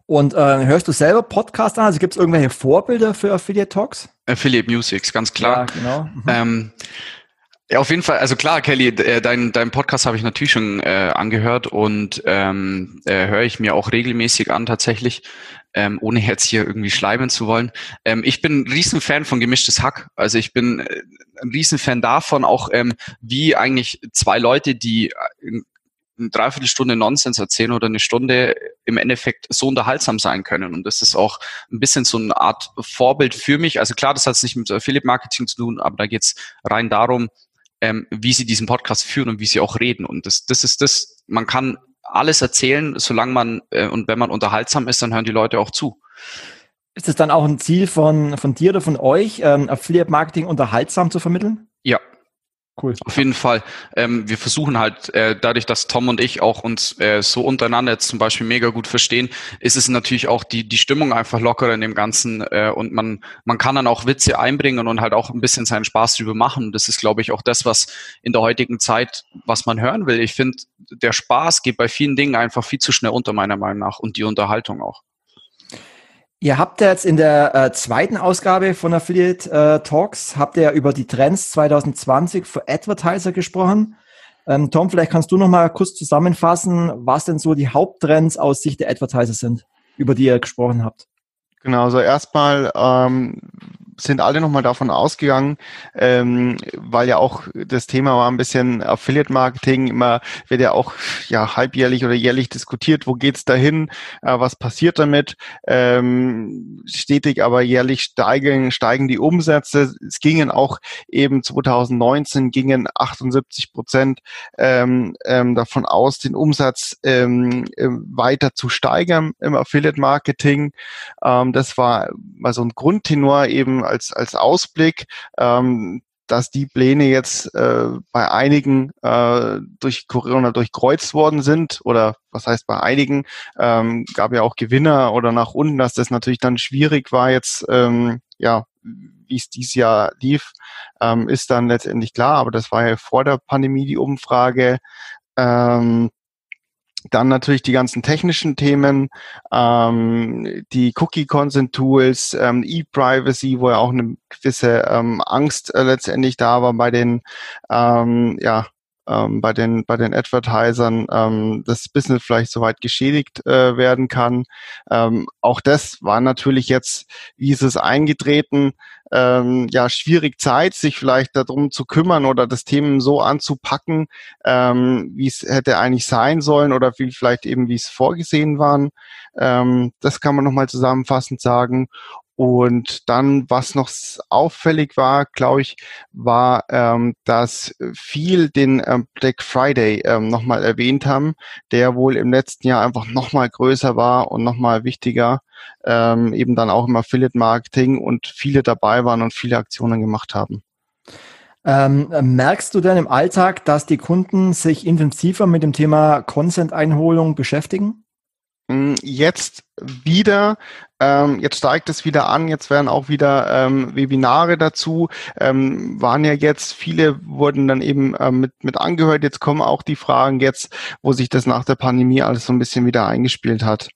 Und äh, hörst du selber Podcast an? Also gibt es irgendwelche Vorbilder für Affiliate Talks? Affiliate Musics, ganz klar. Ja, genau. Mhm. Ähm, ja, auf jeden Fall. Also klar, Kelly, äh, dein, dein Podcast habe ich natürlich schon äh, angehört und ähm, äh, höre ich mir auch regelmäßig an tatsächlich, ähm, ohne jetzt hier irgendwie schleimen zu wollen. Ähm, ich bin ein Riesenfan von Gemischtes Hack. Also ich bin äh, ein Riesenfan davon, auch ähm, wie eigentlich zwei Leute, die äh, eine Dreiviertelstunde Nonsens erzählen oder eine Stunde im Endeffekt so unterhaltsam sein können. Und das ist auch ein bisschen so eine Art Vorbild für mich. Also klar, das hat nicht mit Affiliate Marketing zu tun, aber da geht es rein darum, ähm, wie sie diesen Podcast führen und wie sie auch reden. Und das, das ist das, man kann alles erzählen, solange man äh, und wenn man unterhaltsam ist, dann hören die Leute auch zu. Ist es dann auch ein Ziel von, von dir oder von euch, ähm, Affiliate Marketing unterhaltsam zu vermitteln? Ja, Cool. Auf jeden Fall. Ähm, wir versuchen halt, äh, dadurch, dass Tom und ich auch uns äh, so untereinander jetzt zum Beispiel mega gut verstehen, ist es natürlich auch die, die Stimmung einfach lockerer in dem Ganzen äh, und man, man kann dann auch Witze einbringen und halt auch ein bisschen seinen Spaß drüber machen. Das ist, glaube ich, auch das, was in der heutigen Zeit, was man hören will. Ich finde, der Spaß geht bei vielen Dingen einfach viel zu schnell unter, meiner Meinung nach, und die Unterhaltung auch. Ihr habt ja jetzt in der äh, zweiten Ausgabe von Affiliate äh, Talks, habt ihr über die Trends 2020 für Advertiser gesprochen. Ähm, Tom, vielleicht kannst du noch mal kurz zusammenfassen, was denn so die Haupttrends aus Sicht der Advertiser sind, über die ihr gesprochen habt. Genau, also erstmal ähm, sind alle nochmal davon ausgegangen, ähm, weil ja auch das Thema war ein bisschen Affiliate Marketing, immer wird ja auch ja halbjährlich oder jährlich diskutiert, wo geht's dahin, äh, was passiert damit. Ähm, stetig aber jährlich steigen, steigen die Umsätze. Es gingen auch eben 2019 gingen 78 Prozent ähm, ähm, davon aus, den Umsatz ähm, äh, weiter zu steigern im Affiliate Marketing. Ähm, das war mal so ein Grundtenor eben als, als Ausblick, ähm, dass die Pläne jetzt äh, bei einigen äh, durch Corona durchkreuzt worden sind oder was heißt bei einigen, ähm, gab ja auch Gewinner oder nach unten, dass das natürlich dann schwierig war jetzt, ähm, ja, wie es dieses Jahr lief, ähm, ist dann letztendlich klar, aber das war ja vor der Pandemie die Umfrage. Ähm, dann natürlich die ganzen technischen Themen, ähm, die Cookie-Consent-Tools, ähm, E-Privacy, wo ja auch eine gewisse ähm, Angst äh, letztendlich da war bei den, ähm, ja, ähm, bei den bei den Advertisern ähm, das Business vielleicht soweit geschädigt äh, werden kann. Ähm, auch das war natürlich jetzt, wie ist es eingetreten, ähm, ja schwierig Zeit, sich vielleicht darum zu kümmern oder das Thema so anzupacken, ähm, wie es hätte eigentlich sein sollen oder wie vielleicht eben wie es vorgesehen waren. Ähm, das kann man nochmal zusammenfassend sagen. Und dann, was noch auffällig war, glaube ich, war, ähm, dass viel den ähm, Black Friday ähm, nochmal erwähnt haben, der wohl im letzten Jahr einfach nochmal größer war und nochmal wichtiger, ähm, eben dann auch im Affiliate Marketing und viele dabei waren und viele Aktionen gemacht haben. Ähm, merkst du denn im Alltag, dass die Kunden sich intensiver mit dem Thema Consent-Einholung beschäftigen? Hm, jetzt wieder, ähm, jetzt steigt es wieder an, jetzt werden auch wieder ähm, Webinare dazu, ähm, waren ja jetzt, viele wurden dann eben ähm, mit, mit angehört, jetzt kommen auch die Fragen jetzt, wo sich das nach der Pandemie alles so ein bisschen wieder eingespielt hat.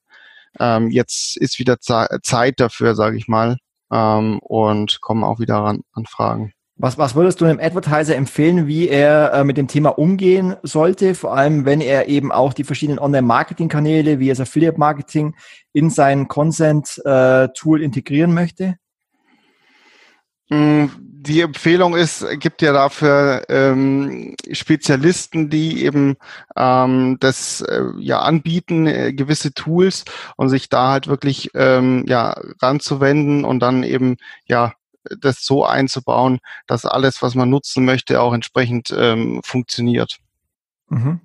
Ähm, jetzt ist wieder Ze Zeit dafür, sage ich mal, ähm, und kommen auch wieder ran, an Fragen. Was, was würdest du einem Advertiser empfehlen, wie er äh, mit dem Thema umgehen sollte, vor allem wenn er eben auch die verschiedenen Online-Marketing-Kanäle wie das Affiliate-Marketing in sein Consent-Tool äh, integrieren möchte? Mm, die Empfehlung ist, gibt ja dafür ähm, Spezialisten, die eben ähm, das äh, ja anbieten, äh, gewisse Tools und sich da halt wirklich ähm, ja ranzuwenden und dann eben ja das so einzubauen, dass alles, was man nutzen möchte, auch entsprechend ähm, funktioniert. Mhm.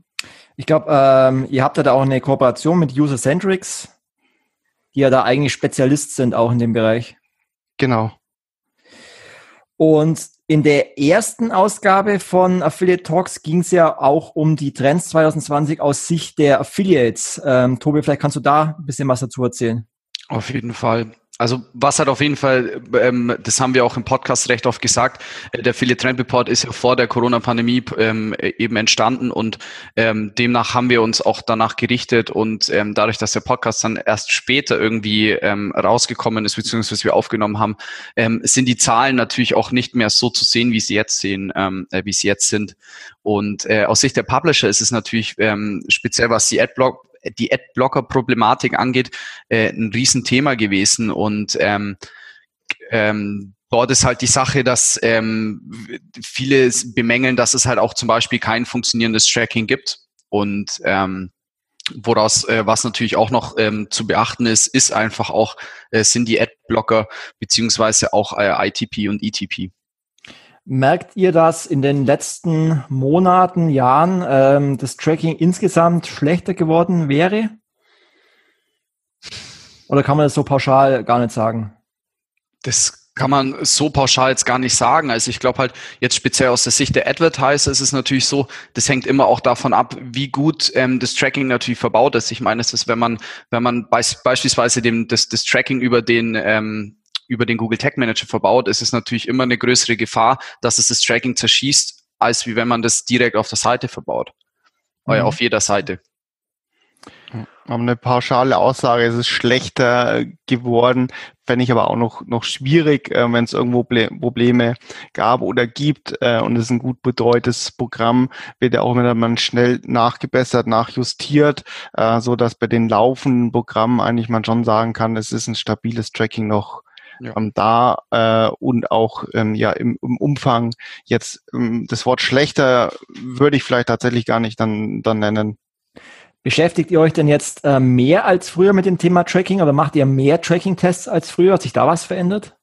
Ich glaube, ähm, ihr habt ja da auch eine Kooperation mit User-Centrics, die ja da eigentlich Spezialist sind auch in dem Bereich. Genau. Und in der ersten Ausgabe von Affiliate Talks ging es ja auch um die Trends 2020 aus Sicht der Affiliates. Ähm, Tobi, vielleicht kannst du da ein bisschen was dazu erzählen. Auf jeden Fall. Also was hat auf jeden Fall, ähm, das haben wir auch im Podcast recht oft gesagt, äh, der Affiliate Trend Report ist ja vor der Corona-Pandemie ähm, eben entstanden und ähm, demnach haben wir uns auch danach gerichtet und ähm, dadurch, dass der Podcast dann erst später irgendwie ähm, rausgekommen ist, beziehungsweise wir aufgenommen haben, ähm, sind die Zahlen natürlich auch nicht mehr so zu sehen, wie sie jetzt sehen, ähm, äh, wie sie jetzt sind. Und äh, aus Sicht der Publisher ist es natürlich ähm, speziell, was die Adblock die Adblocker-Problematik angeht, äh, ein Riesenthema gewesen. Und ähm, ähm, dort ist halt die Sache, dass ähm, viele bemängeln, dass es halt auch zum Beispiel kein funktionierendes Tracking gibt. Und ähm, woraus, äh, was natürlich auch noch ähm, zu beachten ist, ist einfach auch, äh, sind die Adblocker beziehungsweise auch äh, ITP und ETP. Merkt ihr, dass in den letzten Monaten, Jahren ähm, das Tracking insgesamt schlechter geworden wäre? Oder kann man das so pauschal gar nicht sagen? Das kann man so pauschal jetzt gar nicht sagen. Also ich glaube halt jetzt speziell aus der Sicht der Advertiser ist es natürlich so, das hängt immer auch davon ab, wie gut ähm, das Tracking natürlich verbaut ist. Ich meine, es ist, wenn man, wenn man beis beispielsweise dem, das, das Tracking über den ähm, über den Google Tag Manager verbaut, ist es natürlich immer eine größere Gefahr, dass es das Tracking zerschießt, als wie wenn man das direkt auf der Seite verbaut. Mhm. Auf jeder Seite. Aber eine pauschale Aussage, es ist schlechter geworden, fände ich aber auch noch, noch schwierig, äh, wenn es irgendwo Probleme gab oder gibt äh, und es ist ein gut betreutes Programm, wird ja auch immer man schnell nachgebessert, nachjustiert, äh, so dass bei den laufenden Programmen eigentlich man schon sagen kann, es ist ein stabiles Tracking noch ja. ähm, da äh, und auch ähm, ja im, im Umfang jetzt ähm, das Wort schlechter würde ich vielleicht tatsächlich gar nicht dann, dann nennen. Beschäftigt ihr euch denn jetzt äh, mehr als früher mit dem Thema Tracking oder macht ihr mehr Tracking-Tests als früher? Hat sich da was verändert?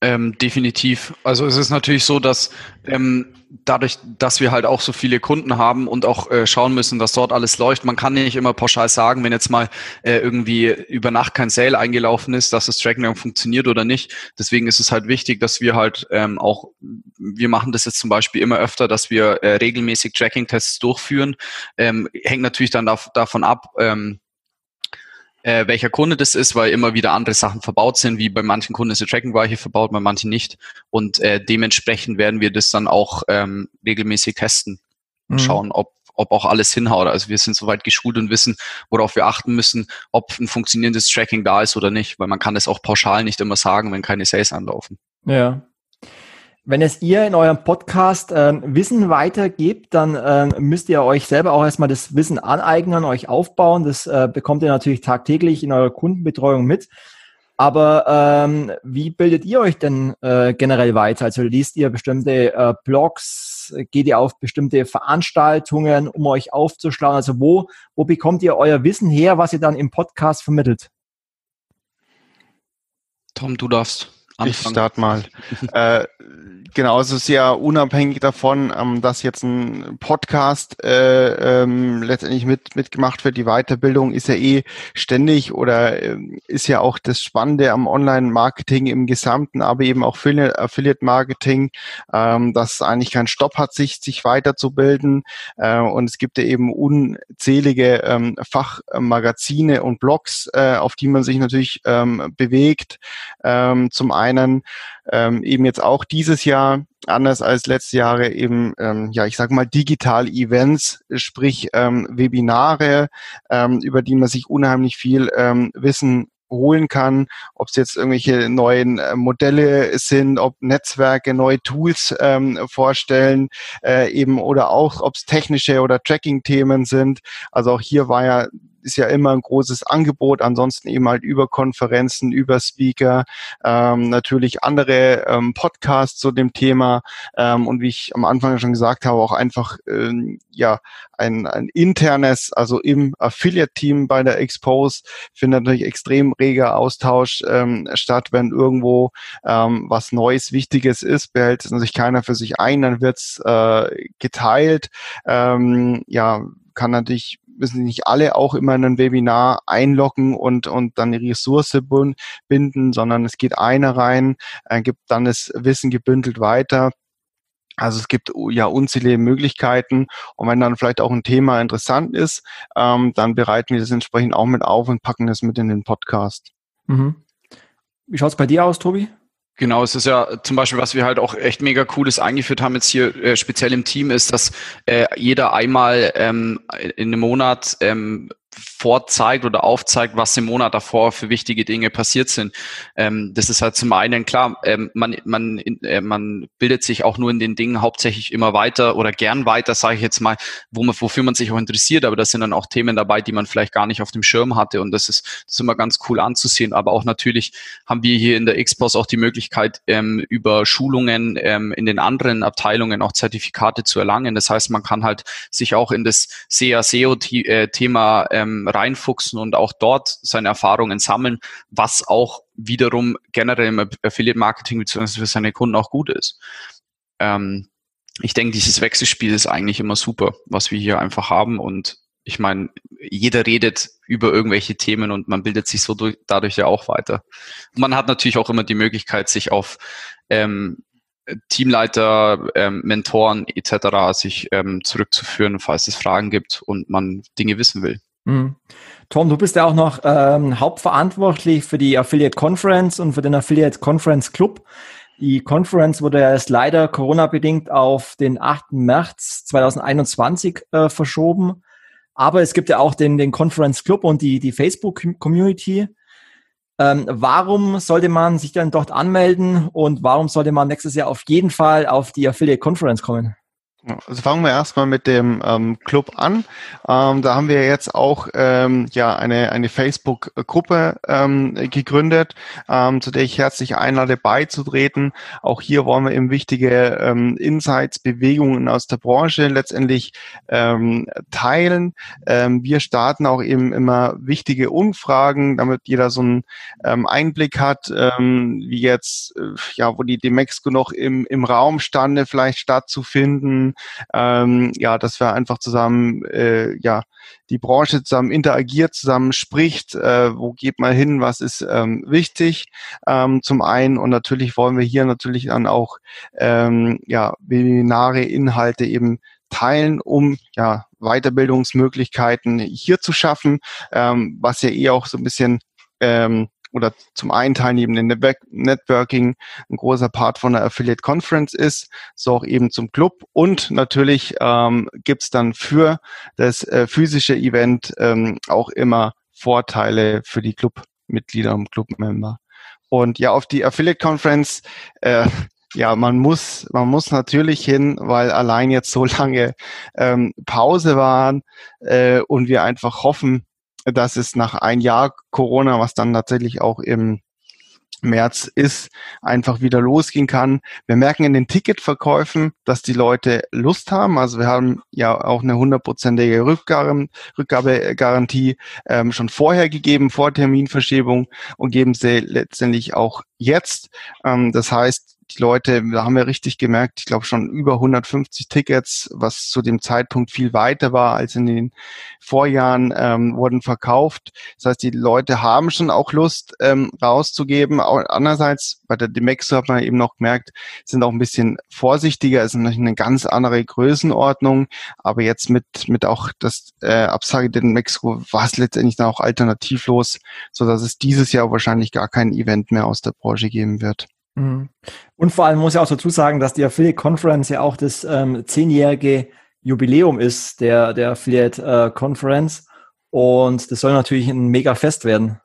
Ähm, definitiv. Also es ist natürlich so, dass ähm, dadurch, dass wir halt auch so viele Kunden haben und auch äh, schauen müssen, dass dort alles läuft, man kann nicht immer pauschal sagen, wenn jetzt mal äh, irgendwie über Nacht kein Sale eingelaufen ist, dass das Tracking funktioniert oder nicht. Deswegen ist es halt wichtig, dass wir halt ähm, auch, wir machen das jetzt zum Beispiel immer öfter, dass wir äh, regelmäßig Tracking-Tests durchführen. Ähm, hängt natürlich dann da, davon ab, ähm, äh, welcher Kunde das ist, weil immer wieder andere Sachen verbaut sind, wie bei manchen Kunden ist die Tracking-Weiche verbaut, bei manchen nicht. Und äh, dementsprechend werden wir das dann auch ähm, regelmäßig testen und mhm. schauen, ob, ob auch alles hinhaut. Also wir sind soweit geschult und wissen, worauf wir achten müssen, ob ein funktionierendes Tracking da ist oder nicht, weil man kann das auch pauschal nicht immer sagen, wenn keine Sales anlaufen. Ja, wenn es ihr in eurem Podcast äh, Wissen weitergebt, dann äh, müsst ihr euch selber auch erstmal das Wissen aneignen, euch aufbauen. Das äh, bekommt ihr natürlich tagtäglich in eurer Kundenbetreuung mit. Aber ähm, wie bildet ihr euch denn äh, generell weiter? Also liest ihr bestimmte äh, Blogs, geht ihr auf bestimmte Veranstaltungen, um euch aufzuschlagen? Also wo, wo bekommt ihr euer Wissen her, was ihr dann im Podcast vermittelt? Tom, du darfst. Anfang. Ich start mal. äh, genau, es ist ja unabhängig davon, ähm, dass jetzt ein Podcast äh, ähm, letztendlich mit mitgemacht wird. Die Weiterbildung ist ja eh ständig oder äh, ist ja auch das Spannende am Online-Marketing im Gesamten, aber eben auch Affiliate-Marketing, ähm, dass eigentlich keinen Stopp hat, sich sich weiterzubilden. Äh, und es gibt ja eben unzählige ähm, Fachmagazine und Blogs, äh, auf die man sich natürlich ähm, bewegt. Ähm, zum einen einen ähm, eben jetzt auch dieses Jahr anders als letzte Jahre eben, ähm, ja, ich sage mal digital Events, sprich ähm, Webinare, ähm, über die man sich unheimlich viel ähm, Wissen holen kann, ob es jetzt irgendwelche neuen äh, Modelle sind, ob Netzwerke neue Tools ähm, vorstellen, äh, eben oder auch ob es technische oder Tracking-Themen sind. Also auch hier war ja ist ja immer ein großes Angebot, ansonsten eben halt über Konferenzen, über Speaker, ähm, natürlich andere ähm, Podcasts zu dem Thema ähm, und wie ich am Anfang schon gesagt habe, auch einfach ähm, ja ein, ein internes, also im Affiliate-Team bei der Expose findet natürlich extrem reger Austausch ähm, statt, wenn irgendwo ähm, was Neues, Wichtiges ist, behält es natürlich keiner für sich ein, dann wird's äh, geteilt. Ähm, ja, kann natürlich müssen nicht alle auch immer in ein Webinar einloggen und, und dann die Ressource binden, sondern es geht einer rein, äh, gibt dann das Wissen gebündelt weiter. Also es gibt ja unzählige Möglichkeiten und wenn dann vielleicht auch ein Thema interessant ist, ähm, dann bereiten wir das entsprechend auch mit auf und packen das mit in den Podcast. Mhm. Wie schaut's bei dir aus, Tobi? Genau, es ist ja zum Beispiel, was wir halt auch echt mega cooles eingeführt haben jetzt hier äh, speziell im Team, ist, dass äh, jeder einmal ähm, in einem Monat ähm, vorzeigt oder aufzeigt, was im Monat davor für wichtige Dinge passiert sind. Ähm, das ist halt zum einen klar, ähm, man, man, äh, man bildet sich auch nur in den Dingen hauptsächlich immer weiter oder gern weiter, sage ich jetzt mal, wo man, wofür man sich auch interessiert, aber da sind dann auch Themen dabei, die man vielleicht gar nicht auf dem Schirm hatte und das ist, das ist immer ganz cool anzusehen. Aber auch natürlich haben wir hier in der Xbox auch die Möglichkeit, ähm, über Schulungen ähm, in den anderen Abteilungen auch Zertifikate zu erlangen. Das heißt, man kann halt sich auch in das SEA-SEO-Thema äh, ähm, reinfuchsen und auch dort seine Erfahrungen sammeln, was auch wiederum generell im Affiliate-Marketing bzw. für seine Kunden auch gut ist. Ähm, ich denke, dieses Wechselspiel ist eigentlich immer super, was wir hier einfach haben und ich meine, jeder redet über irgendwelche Themen und man bildet sich so durch, dadurch ja auch weiter. Man hat natürlich auch immer die Möglichkeit, sich auf ähm, Teamleiter, ähm, Mentoren etc. sich ähm, zurückzuführen, falls es Fragen gibt und man Dinge wissen will. Mhm. Tom, du bist ja auch noch ähm, hauptverantwortlich für die Affiliate Conference und für den Affiliate Conference Club. Die Conference wurde ja erst leider Corona-bedingt auf den 8. März 2021 äh, verschoben. Aber es gibt ja auch den, den Conference Club und die, die Facebook-Community. Ähm, warum sollte man sich dann dort anmelden und warum sollte man nächstes Jahr auf jeden Fall auf die Affiliate Conference kommen? Also fangen wir erstmal mit dem ähm, Club an. Ähm, da haben wir jetzt auch ähm, ja eine, eine Facebook-Gruppe ähm, gegründet, ähm, zu der ich herzlich einlade, beizutreten. Auch hier wollen wir eben wichtige ähm, Insights, Bewegungen aus der Branche letztendlich ähm, teilen. Ähm, wir starten auch eben immer wichtige Umfragen, damit jeder so einen ähm, Einblick hat, ähm, wie jetzt, äh, ja, wo die Demexco noch im, im Raum stande, vielleicht stattzufinden ähm, ja, dass wir einfach zusammen, äh, ja, die Branche zusammen interagiert, zusammen spricht, äh, wo geht man hin, was ist ähm, wichtig ähm, zum einen. Und natürlich wollen wir hier natürlich dann auch ähm, ja, Webinare, Inhalte eben teilen, um ja Weiterbildungsmöglichkeiten hier zu schaffen, ähm, was ja eh auch so ein bisschen ähm, oder zum einen teilnehmen in Networking ein großer Part von der Affiliate Conference ist, so auch eben zum Club und natürlich ähm, gibt dann für das äh, physische Event ähm, auch immer Vorteile für die Clubmitglieder und Clubmember. Und ja, auf die Affiliate Conference, äh, ja, man muss, man muss natürlich hin, weil allein jetzt so lange ähm, Pause waren äh, und wir einfach hoffen, dass es nach ein Jahr Corona, was dann tatsächlich auch im März ist, einfach wieder losgehen kann. Wir merken in den Ticketverkäufen, dass die Leute Lust haben. Also wir haben ja auch eine hundertprozentige Rückgabegarantie ähm, schon vorher gegeben, vor Terminverschiebung und geben sie letztendlich auch jetzt. Ähm, das heißt, die Leute, da haben wir richtig gemerkt, ich glaube schon über 150 Tickets, was zu dem Zeitpunkt viel weiter war als in den Vorjahren, ähm, wurden verkauft. Das heißt, die Leute haben schon auch Lust ähm, rauszugeben. Andererseits bei der Demexo hat man eben noch gemerkt, sind auch ein bisschen vorsichtiger, ist natürlich eine ganz andere Größenordnung, aber jetzt mit mit auch das äh, Absage der Demexco war es letztendlich dann auch alternativlos, so dass es dieses Jahr wahrscheinlich gar kein Event mehr aus der Branche geben wird. Mhm. Und vor allem muss ich auch dazu sagen, dass die Affiliate Conference ja auch das ähm, zehnjährige Jubiläum ist der, der Affiliate äh, Conference. Und das soll natürlich ein mega Fest werden.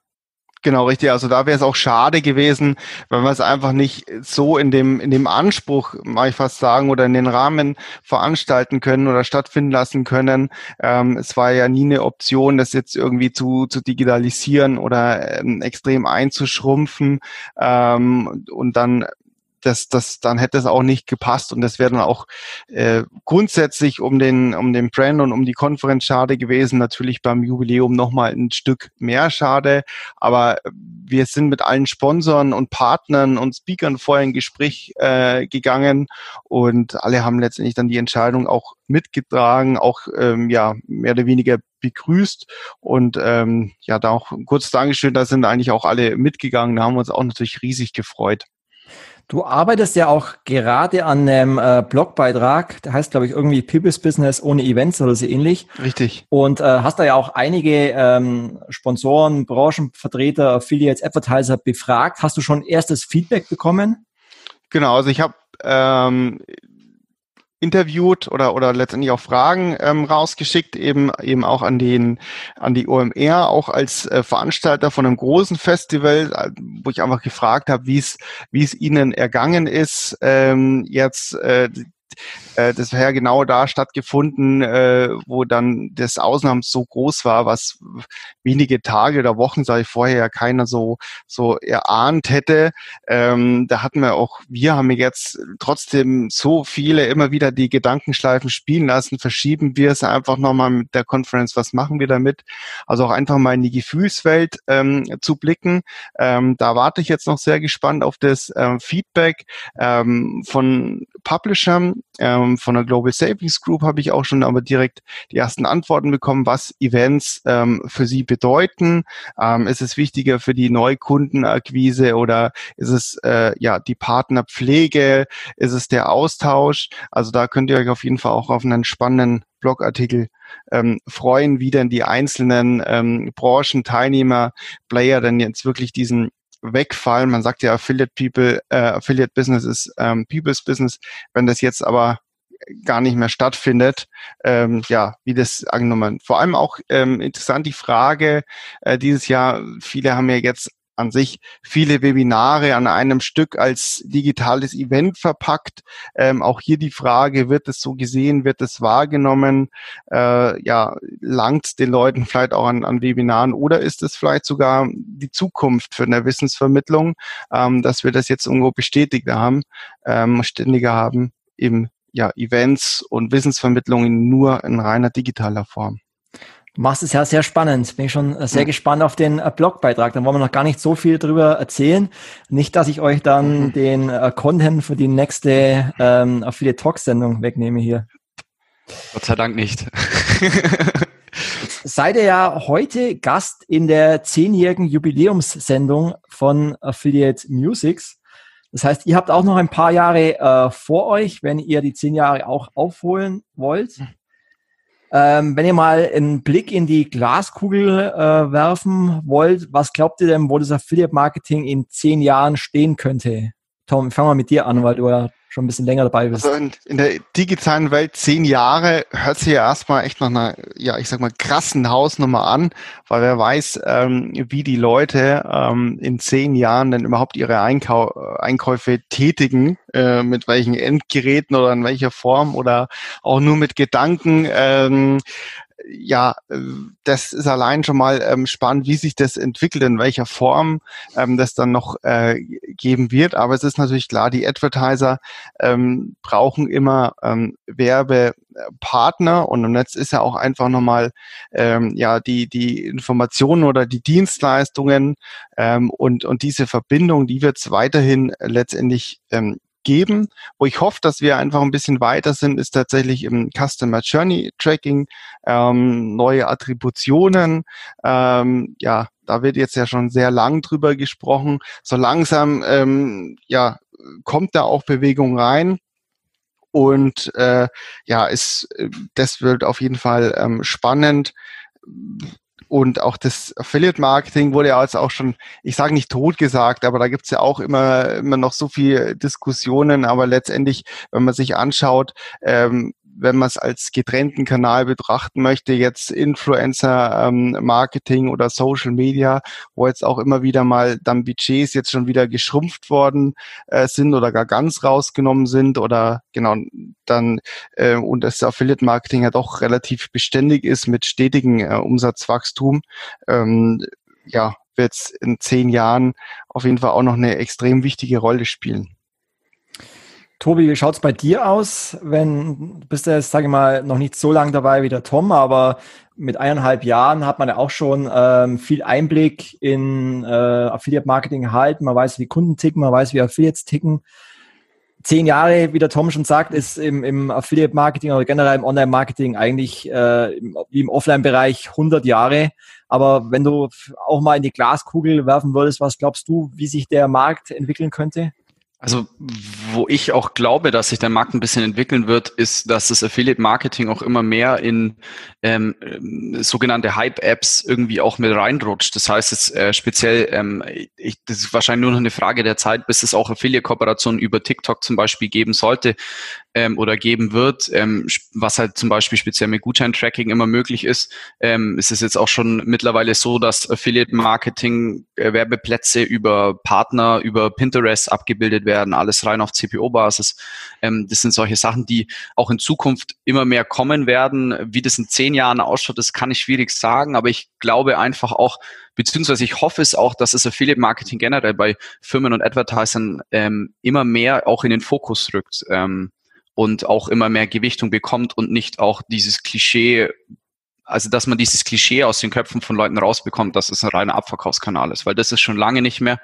Genau, richtig. Also da wäre es auch schade gewesen, wenn wir es einfach nicht so in dem, in dem Anspruch, mag ich fast sagen, oder in den Rahmen veranstalten können oder stattfinden lassen können. Ähm, es war ja nie eine Option, das jetzt irgendwie zu, zu digitalisieren oder ähm, extrem einzuschrumpfen ähm, und dann das, das, dann hätte es auch nicht gepasst und das wäre dann auch äh, grundsätzlich um den, um den Brand und um die Konferenz schade gewesen. Natürlich beim Jubiläum nochmal ein Stück mehr schade, aber wir sind mit allen Sponsoren und Partnern und Speakern vorher in Gespräch äh, gegangen und alle haben letztendlich dann die Entscheidung auch mitgetragen, auch ähm, ja mehr oder weniger begrüßt und ähm, ja da auch kurzes Dankeschön, da sind eigentlich auch alle mitgegangen, da haben wir uns auch natürlich riesig gefreut. Du arbeitest ja auch gerade an einem äh, Blogbeitrag, der heißt, glaube ich, irgendwie People's Business ohne Events oder so ähnlich. Richtig. Und äh, hast da ja auch einige ähm, Sponsoren, Branchenvertreter, Affiliates, Advertiser befragt. Hast du schon erstes Feedback bekommen? Genau, also ich habe ähm, interviewt oder oder letztendlich auch Fragen ähm, rausgeschickt, eben eben auch an den an die OMR, auch als äh, Veranstalter von einem großen Festival, äh, wo ich einfach gefragt habe, wie es ihnen ergangen ist, ähm, jetzt äh, äh, das wäre genau da stattgefunden, äh, wo dann das Ausnahmen so groß war, was wenige Tage oder Wochen, sage ich vorher, ja keiner so, so erahnt hätte. Ähm, da hatten wir auch, wir haben jetzt trotzdem so viele immer wieder die Gedankenschleifen spielen lassen, verschieben wir es einfach nochmal mit der Conference, was machen wir damit? Also auch einfach mal in die Gefühlswelt ähm, zu blicken. Ähm, da warte ich jetzt noch sehr gespannt auf das ähm, Feedback ähm, von Publishern, ähm, von der Global Savings Group habe ich auch schon aber direkt die ersten Antworten bekommen, was Events ähm, für sie bedeuten. Ähm, ist es wichtiger für die Neukundenakquise oder ist es äh, ja die Partnerpflege? Ist es der Austausch? Also da könnt ihr euch auf jeden Fall auch auf einen spannenden Blogartikel ähm, freuen, wie denn die einzelnen ähm, Branchenteilnehmer, Player denn jetzt wirklich diesen wegfallen. Man sagt ja Affiliate People, äh, Affiliate Business ist ähm, People's Business. Wenn das jetzt aber gar nicht mehr stattfindet, ähm, ja, wie das angenommen. Vor allem auch ähm, interessant die Frage äh, dieses Jahr, viele haben ja jetzt an sich viele Webinare an einem Stück als digitales Event verpackt. Ähm, auch hier die Frage, wird es so gesehen, wird es wahrgenommen? Äh, ja, langt den Leuten vielleicht auch an, an Webinaren oder ist es vielleicht sogar die Zukunft für eine Wissensvermittlung, ähm, dass wir das jetzt irgendwo bestätigt haben, ähm, ständiger haben im ja, Events und Wissensvermittlungen nur in reiner digitaler Form. Du machst es ja sehr spannend. Bin ich schon sehr mhm. gespannt auf den äh, Blogbeitrag. Da wollen wir noch gar nicht so viel drüber erzählen. Nicht, dass ich euch dann mhm. den äh, Content für die nächste ähm, Affiliate Talk Sendung wegnehme hier. Gott sei Dank nicht. Seid ihr ja heute Gast in der zehnjährigen Jubiläumssendung von Affiliate Musics. Das heißt, ihr habt auch noch ein paar Jahre äh, vor euch, wenn ihr die zehn Jahre auch aufholen wollt. Ähm, wenn ihr mal einen Blick in die Glaskugel äh, werfen wollt, was glaubt ihr denn, wo das Affiliate Marketing in zehn Jahren stehen könnte? Tom, fangen wir mit dir an, weil du ja schon ein bisschen länger dabei bist. Also in, in, der digitalen Welt zehn Jahre hört sich ja erstmal echt nach einer, ja, ich sag mal, krassen Hausnummer an, weil wer weiß, ähm, wie die Leute ähm, in zehn Jahren denn überhaupt ihre Einkau Einkäufe tätigen, äh, mit welchen Endgeräten oder in welcher Form oder auch nur mit Gedanken. Ähm, ja, äh, das ist allein schon mal ähm, spannend, wie sich das entwickelt, in welcher Form ähm, das dann noch äh, geben wird. Aber es ist natürlich klar, die Advertiser ähm, brauchen immer ähm, Werbepartner und im Netz ist ja auch einfach nochmal ähm, ja die die Informationen oder die Dienstleistungen ähm, und und diese Verbindung, die wird es weiterhin letztendlich ähm, geben. Wo ich hoffe, dass wir einfach ein bisschen weiter sind, ist tatsächlich im Customer Journey Tracking, ähm, neue Attributionen. Ähm, ja, da wird jetzt ja schon sehr lang drüber gesprochen. So langsam, ähm, ja, kommt da auch Bewegung rein. Und äh, ja, ist, äh, das wird auf jeden Fall ähm, spannend und auch das Affiliate-Marketing wurde ja jetzt auch schon, ich sage nicht tot gesagt, aber da gibt's ja auch immer, immer noch so viele Diskussionen. Aber letztendlich, wenn man sich anschaut, ähm, wenn man es als getrennten Kanal betrachten möchte, jetzt Influencer-Marketing ähm, oder Social Media, wo jetzt auch immer wieder mal dann Budgets jetzt schon wieder geschrumpft worden äh, sind oder gar ganz rausgenommen sind oder genau dann äh, und das Affiliate-Marketing ja doch relativ beständig ist mit stetigem äh, Umsatzwachstum. Ähm, ja, wird es in zehn Jahren auf jeden Fall auch noch eine extrem wichtige Rolle spielen. Tobi, wie schaut es bei dir aus? Wenn du bist ja jetzt, sage ich mal, noch nicht so lange dabei wie der Tom, aber mit eineinhalb Jahren hat man ja auch schon ähm, viel Einblick in äh, Affiliate-Marketing erhalten. Man weiß, wie Kunden ticken, man weiß, wie Affiliates ticken. Zehn Jahre, wie der Tom schon sagt, ist im, im Affiliate-Marketing oder generell im Online-Marketing eigentlich äh, wie im Offline-Bereich 100 Jahre. Aber wenn du auch mal in die Glaskugel werfen würdest, was glaubst du, wie sich der Markt entwickeln könnte? Also, wo ich auch glaube, dass sich der Markt ein bisschen entwickeln wird, ist, dass das Affiliate Marketing auch immer mehr in ähm, sogenannte Hype-Apps irgendwie auch mit reinrutscht. Das heißt jetzt äh, speziell, ähm, ich, das ist wahrscheinlich nur noch eine Frage der Zeit, bis es auch Affiliate-Kooperationen über TikTok zum Beispiel geben sollte ähm, oder geben wird, ähm, was halt zum Beispiel speziell mit Gutscheintracking immer möglich ist. Ähm, ist es jetzt auch schon mittlerweile so, dass Affiliate-Marketing äh, Werbeplätze über Partner, über Pinterest abgebildet werden, alles rein auf CPO-Basis. Ähm, das sind solche Sachen, die auch in Zukunft immer mehr kommen werden. Wie das in zehn Jahren ausschaut, das kann ich schwierig sagen, aber ich glaube einfach auch, beziehungsweise ich hoffe es auch, dass das Affiliate Marketing generell bei Firmen und Advertisern ähm, immer mehr auch in den Fokus rückt. Ähm, und auch immer mehr Gewichtung bekommt und nicht auch dieses Klischee, also dass man dieses Klischee aus den Köpfen von Leuten rausbekommt, dass es ein reiner Abverkaufskanal ist, weil das ist schon lange nicht mehr.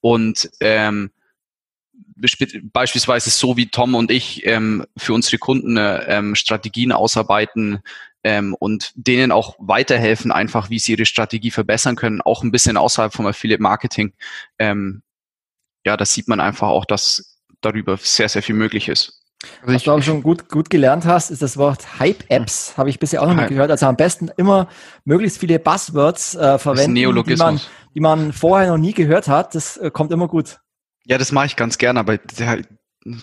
Und ähm, beispielsweise so wie Tom und ich ähm, für unsere Kunden äh, ähm, Strategien ausarbeiten ähm, und denen auch weiterhelfen, einfach wie sie ihre Strategie verbessern können, auch ein bisschen außerhalb vom Affiliate Marketing. Ähm, ja, das sieht man einfach auch, dass darüber sehr, sehr viel möglich ist. Also Was ich, du auch schon gut, gut gelernt hast, ist das Wort Hype-Apps. Habe ich bisher auch noch nicht gehört. Also am besten immer möglichst viele Buzzwords äh, verwenden, die man, die man vorher noch nie gehört hat. Das äh, kommt immer gut. Ja, das mache ich ganz gerne, aber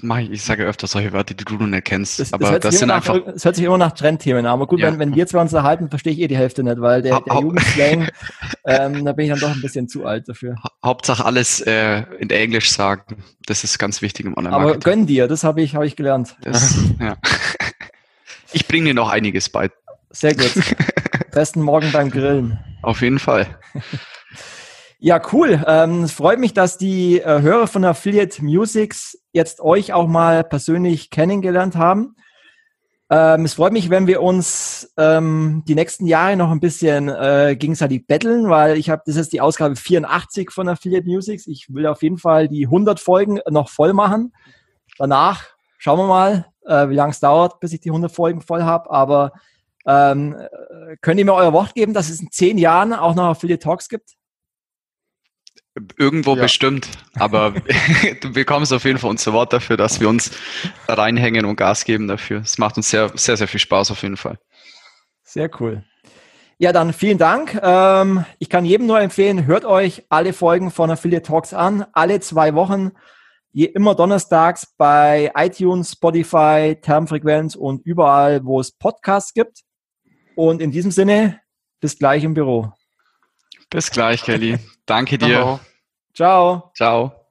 mache ich, ich sage öfter solche Wörter, die du noch nicht kennst. Das, aber das, das sind nach, einfach. Es hört sich immer nach Trendthemen an. Aber gut, ja. wenn, wenn wir zwei uns erhalten, verstehe ich eh die Hälfte nicht, weil der, der Jugendslang, ähm, da bin ich dann doch ein bisschen zu alt dafür. Hauptsache alles äh, in Englisch sagen. Das ist ganz wichtig im Online-Marketing. Aber gönn dir, das habe ich, hab ich gelernt. Das, ja. Ich bringe dir noch einiges bei. Sehr gut. Besten Morgen beim Grillen. Auf jeden Fall. Ja, cool. Ähm, es freut mich, dass die äh, Hörer von Affiliate Musics jetzt euch auch mal persönlich kennengelernt haben. Ähm, es freut mich, wenn wir uns ähm, die nächsten Jahre noch ein bisschen äh, gegenseitig betteln, weil ich habe, das ist die Ausgabe 84 von Affiliate Musics. Ich will auf jeden Fall die 100 Folgen noch voll machen. Danach schauen wir mal, äh, wie lange es dauert, bis ich die 100 Folgen voll habe. Aber ähm, äh, könnt ihr mir euer Wort geben, dass es in zehn Jahren auch noch Affiliate Talks gibt? Irgendwo ja. bestimmt, aber du bekommst auf jeden Fall unser Wort dafür, dass wir uns reinhängen und Gas geben dafür. Es macht uns sehr, sehr, sehr viel Spaß auf jeden Fall. Sehr cool. Ja, dann vielen Dank. Ähm, ich kann jedem nur empfehlen, hört euch alle Folgen von Affiliate Talks an, alle zwei Wochen, je immer donnerstags bei iTunes, Spotify, Termfrequenz und überall, wo es Podcasts gibt. Und in diesem Sinne, bis gleich im Büro. Bis gleich, Kelly. Danke dir. Ciao. Ciao.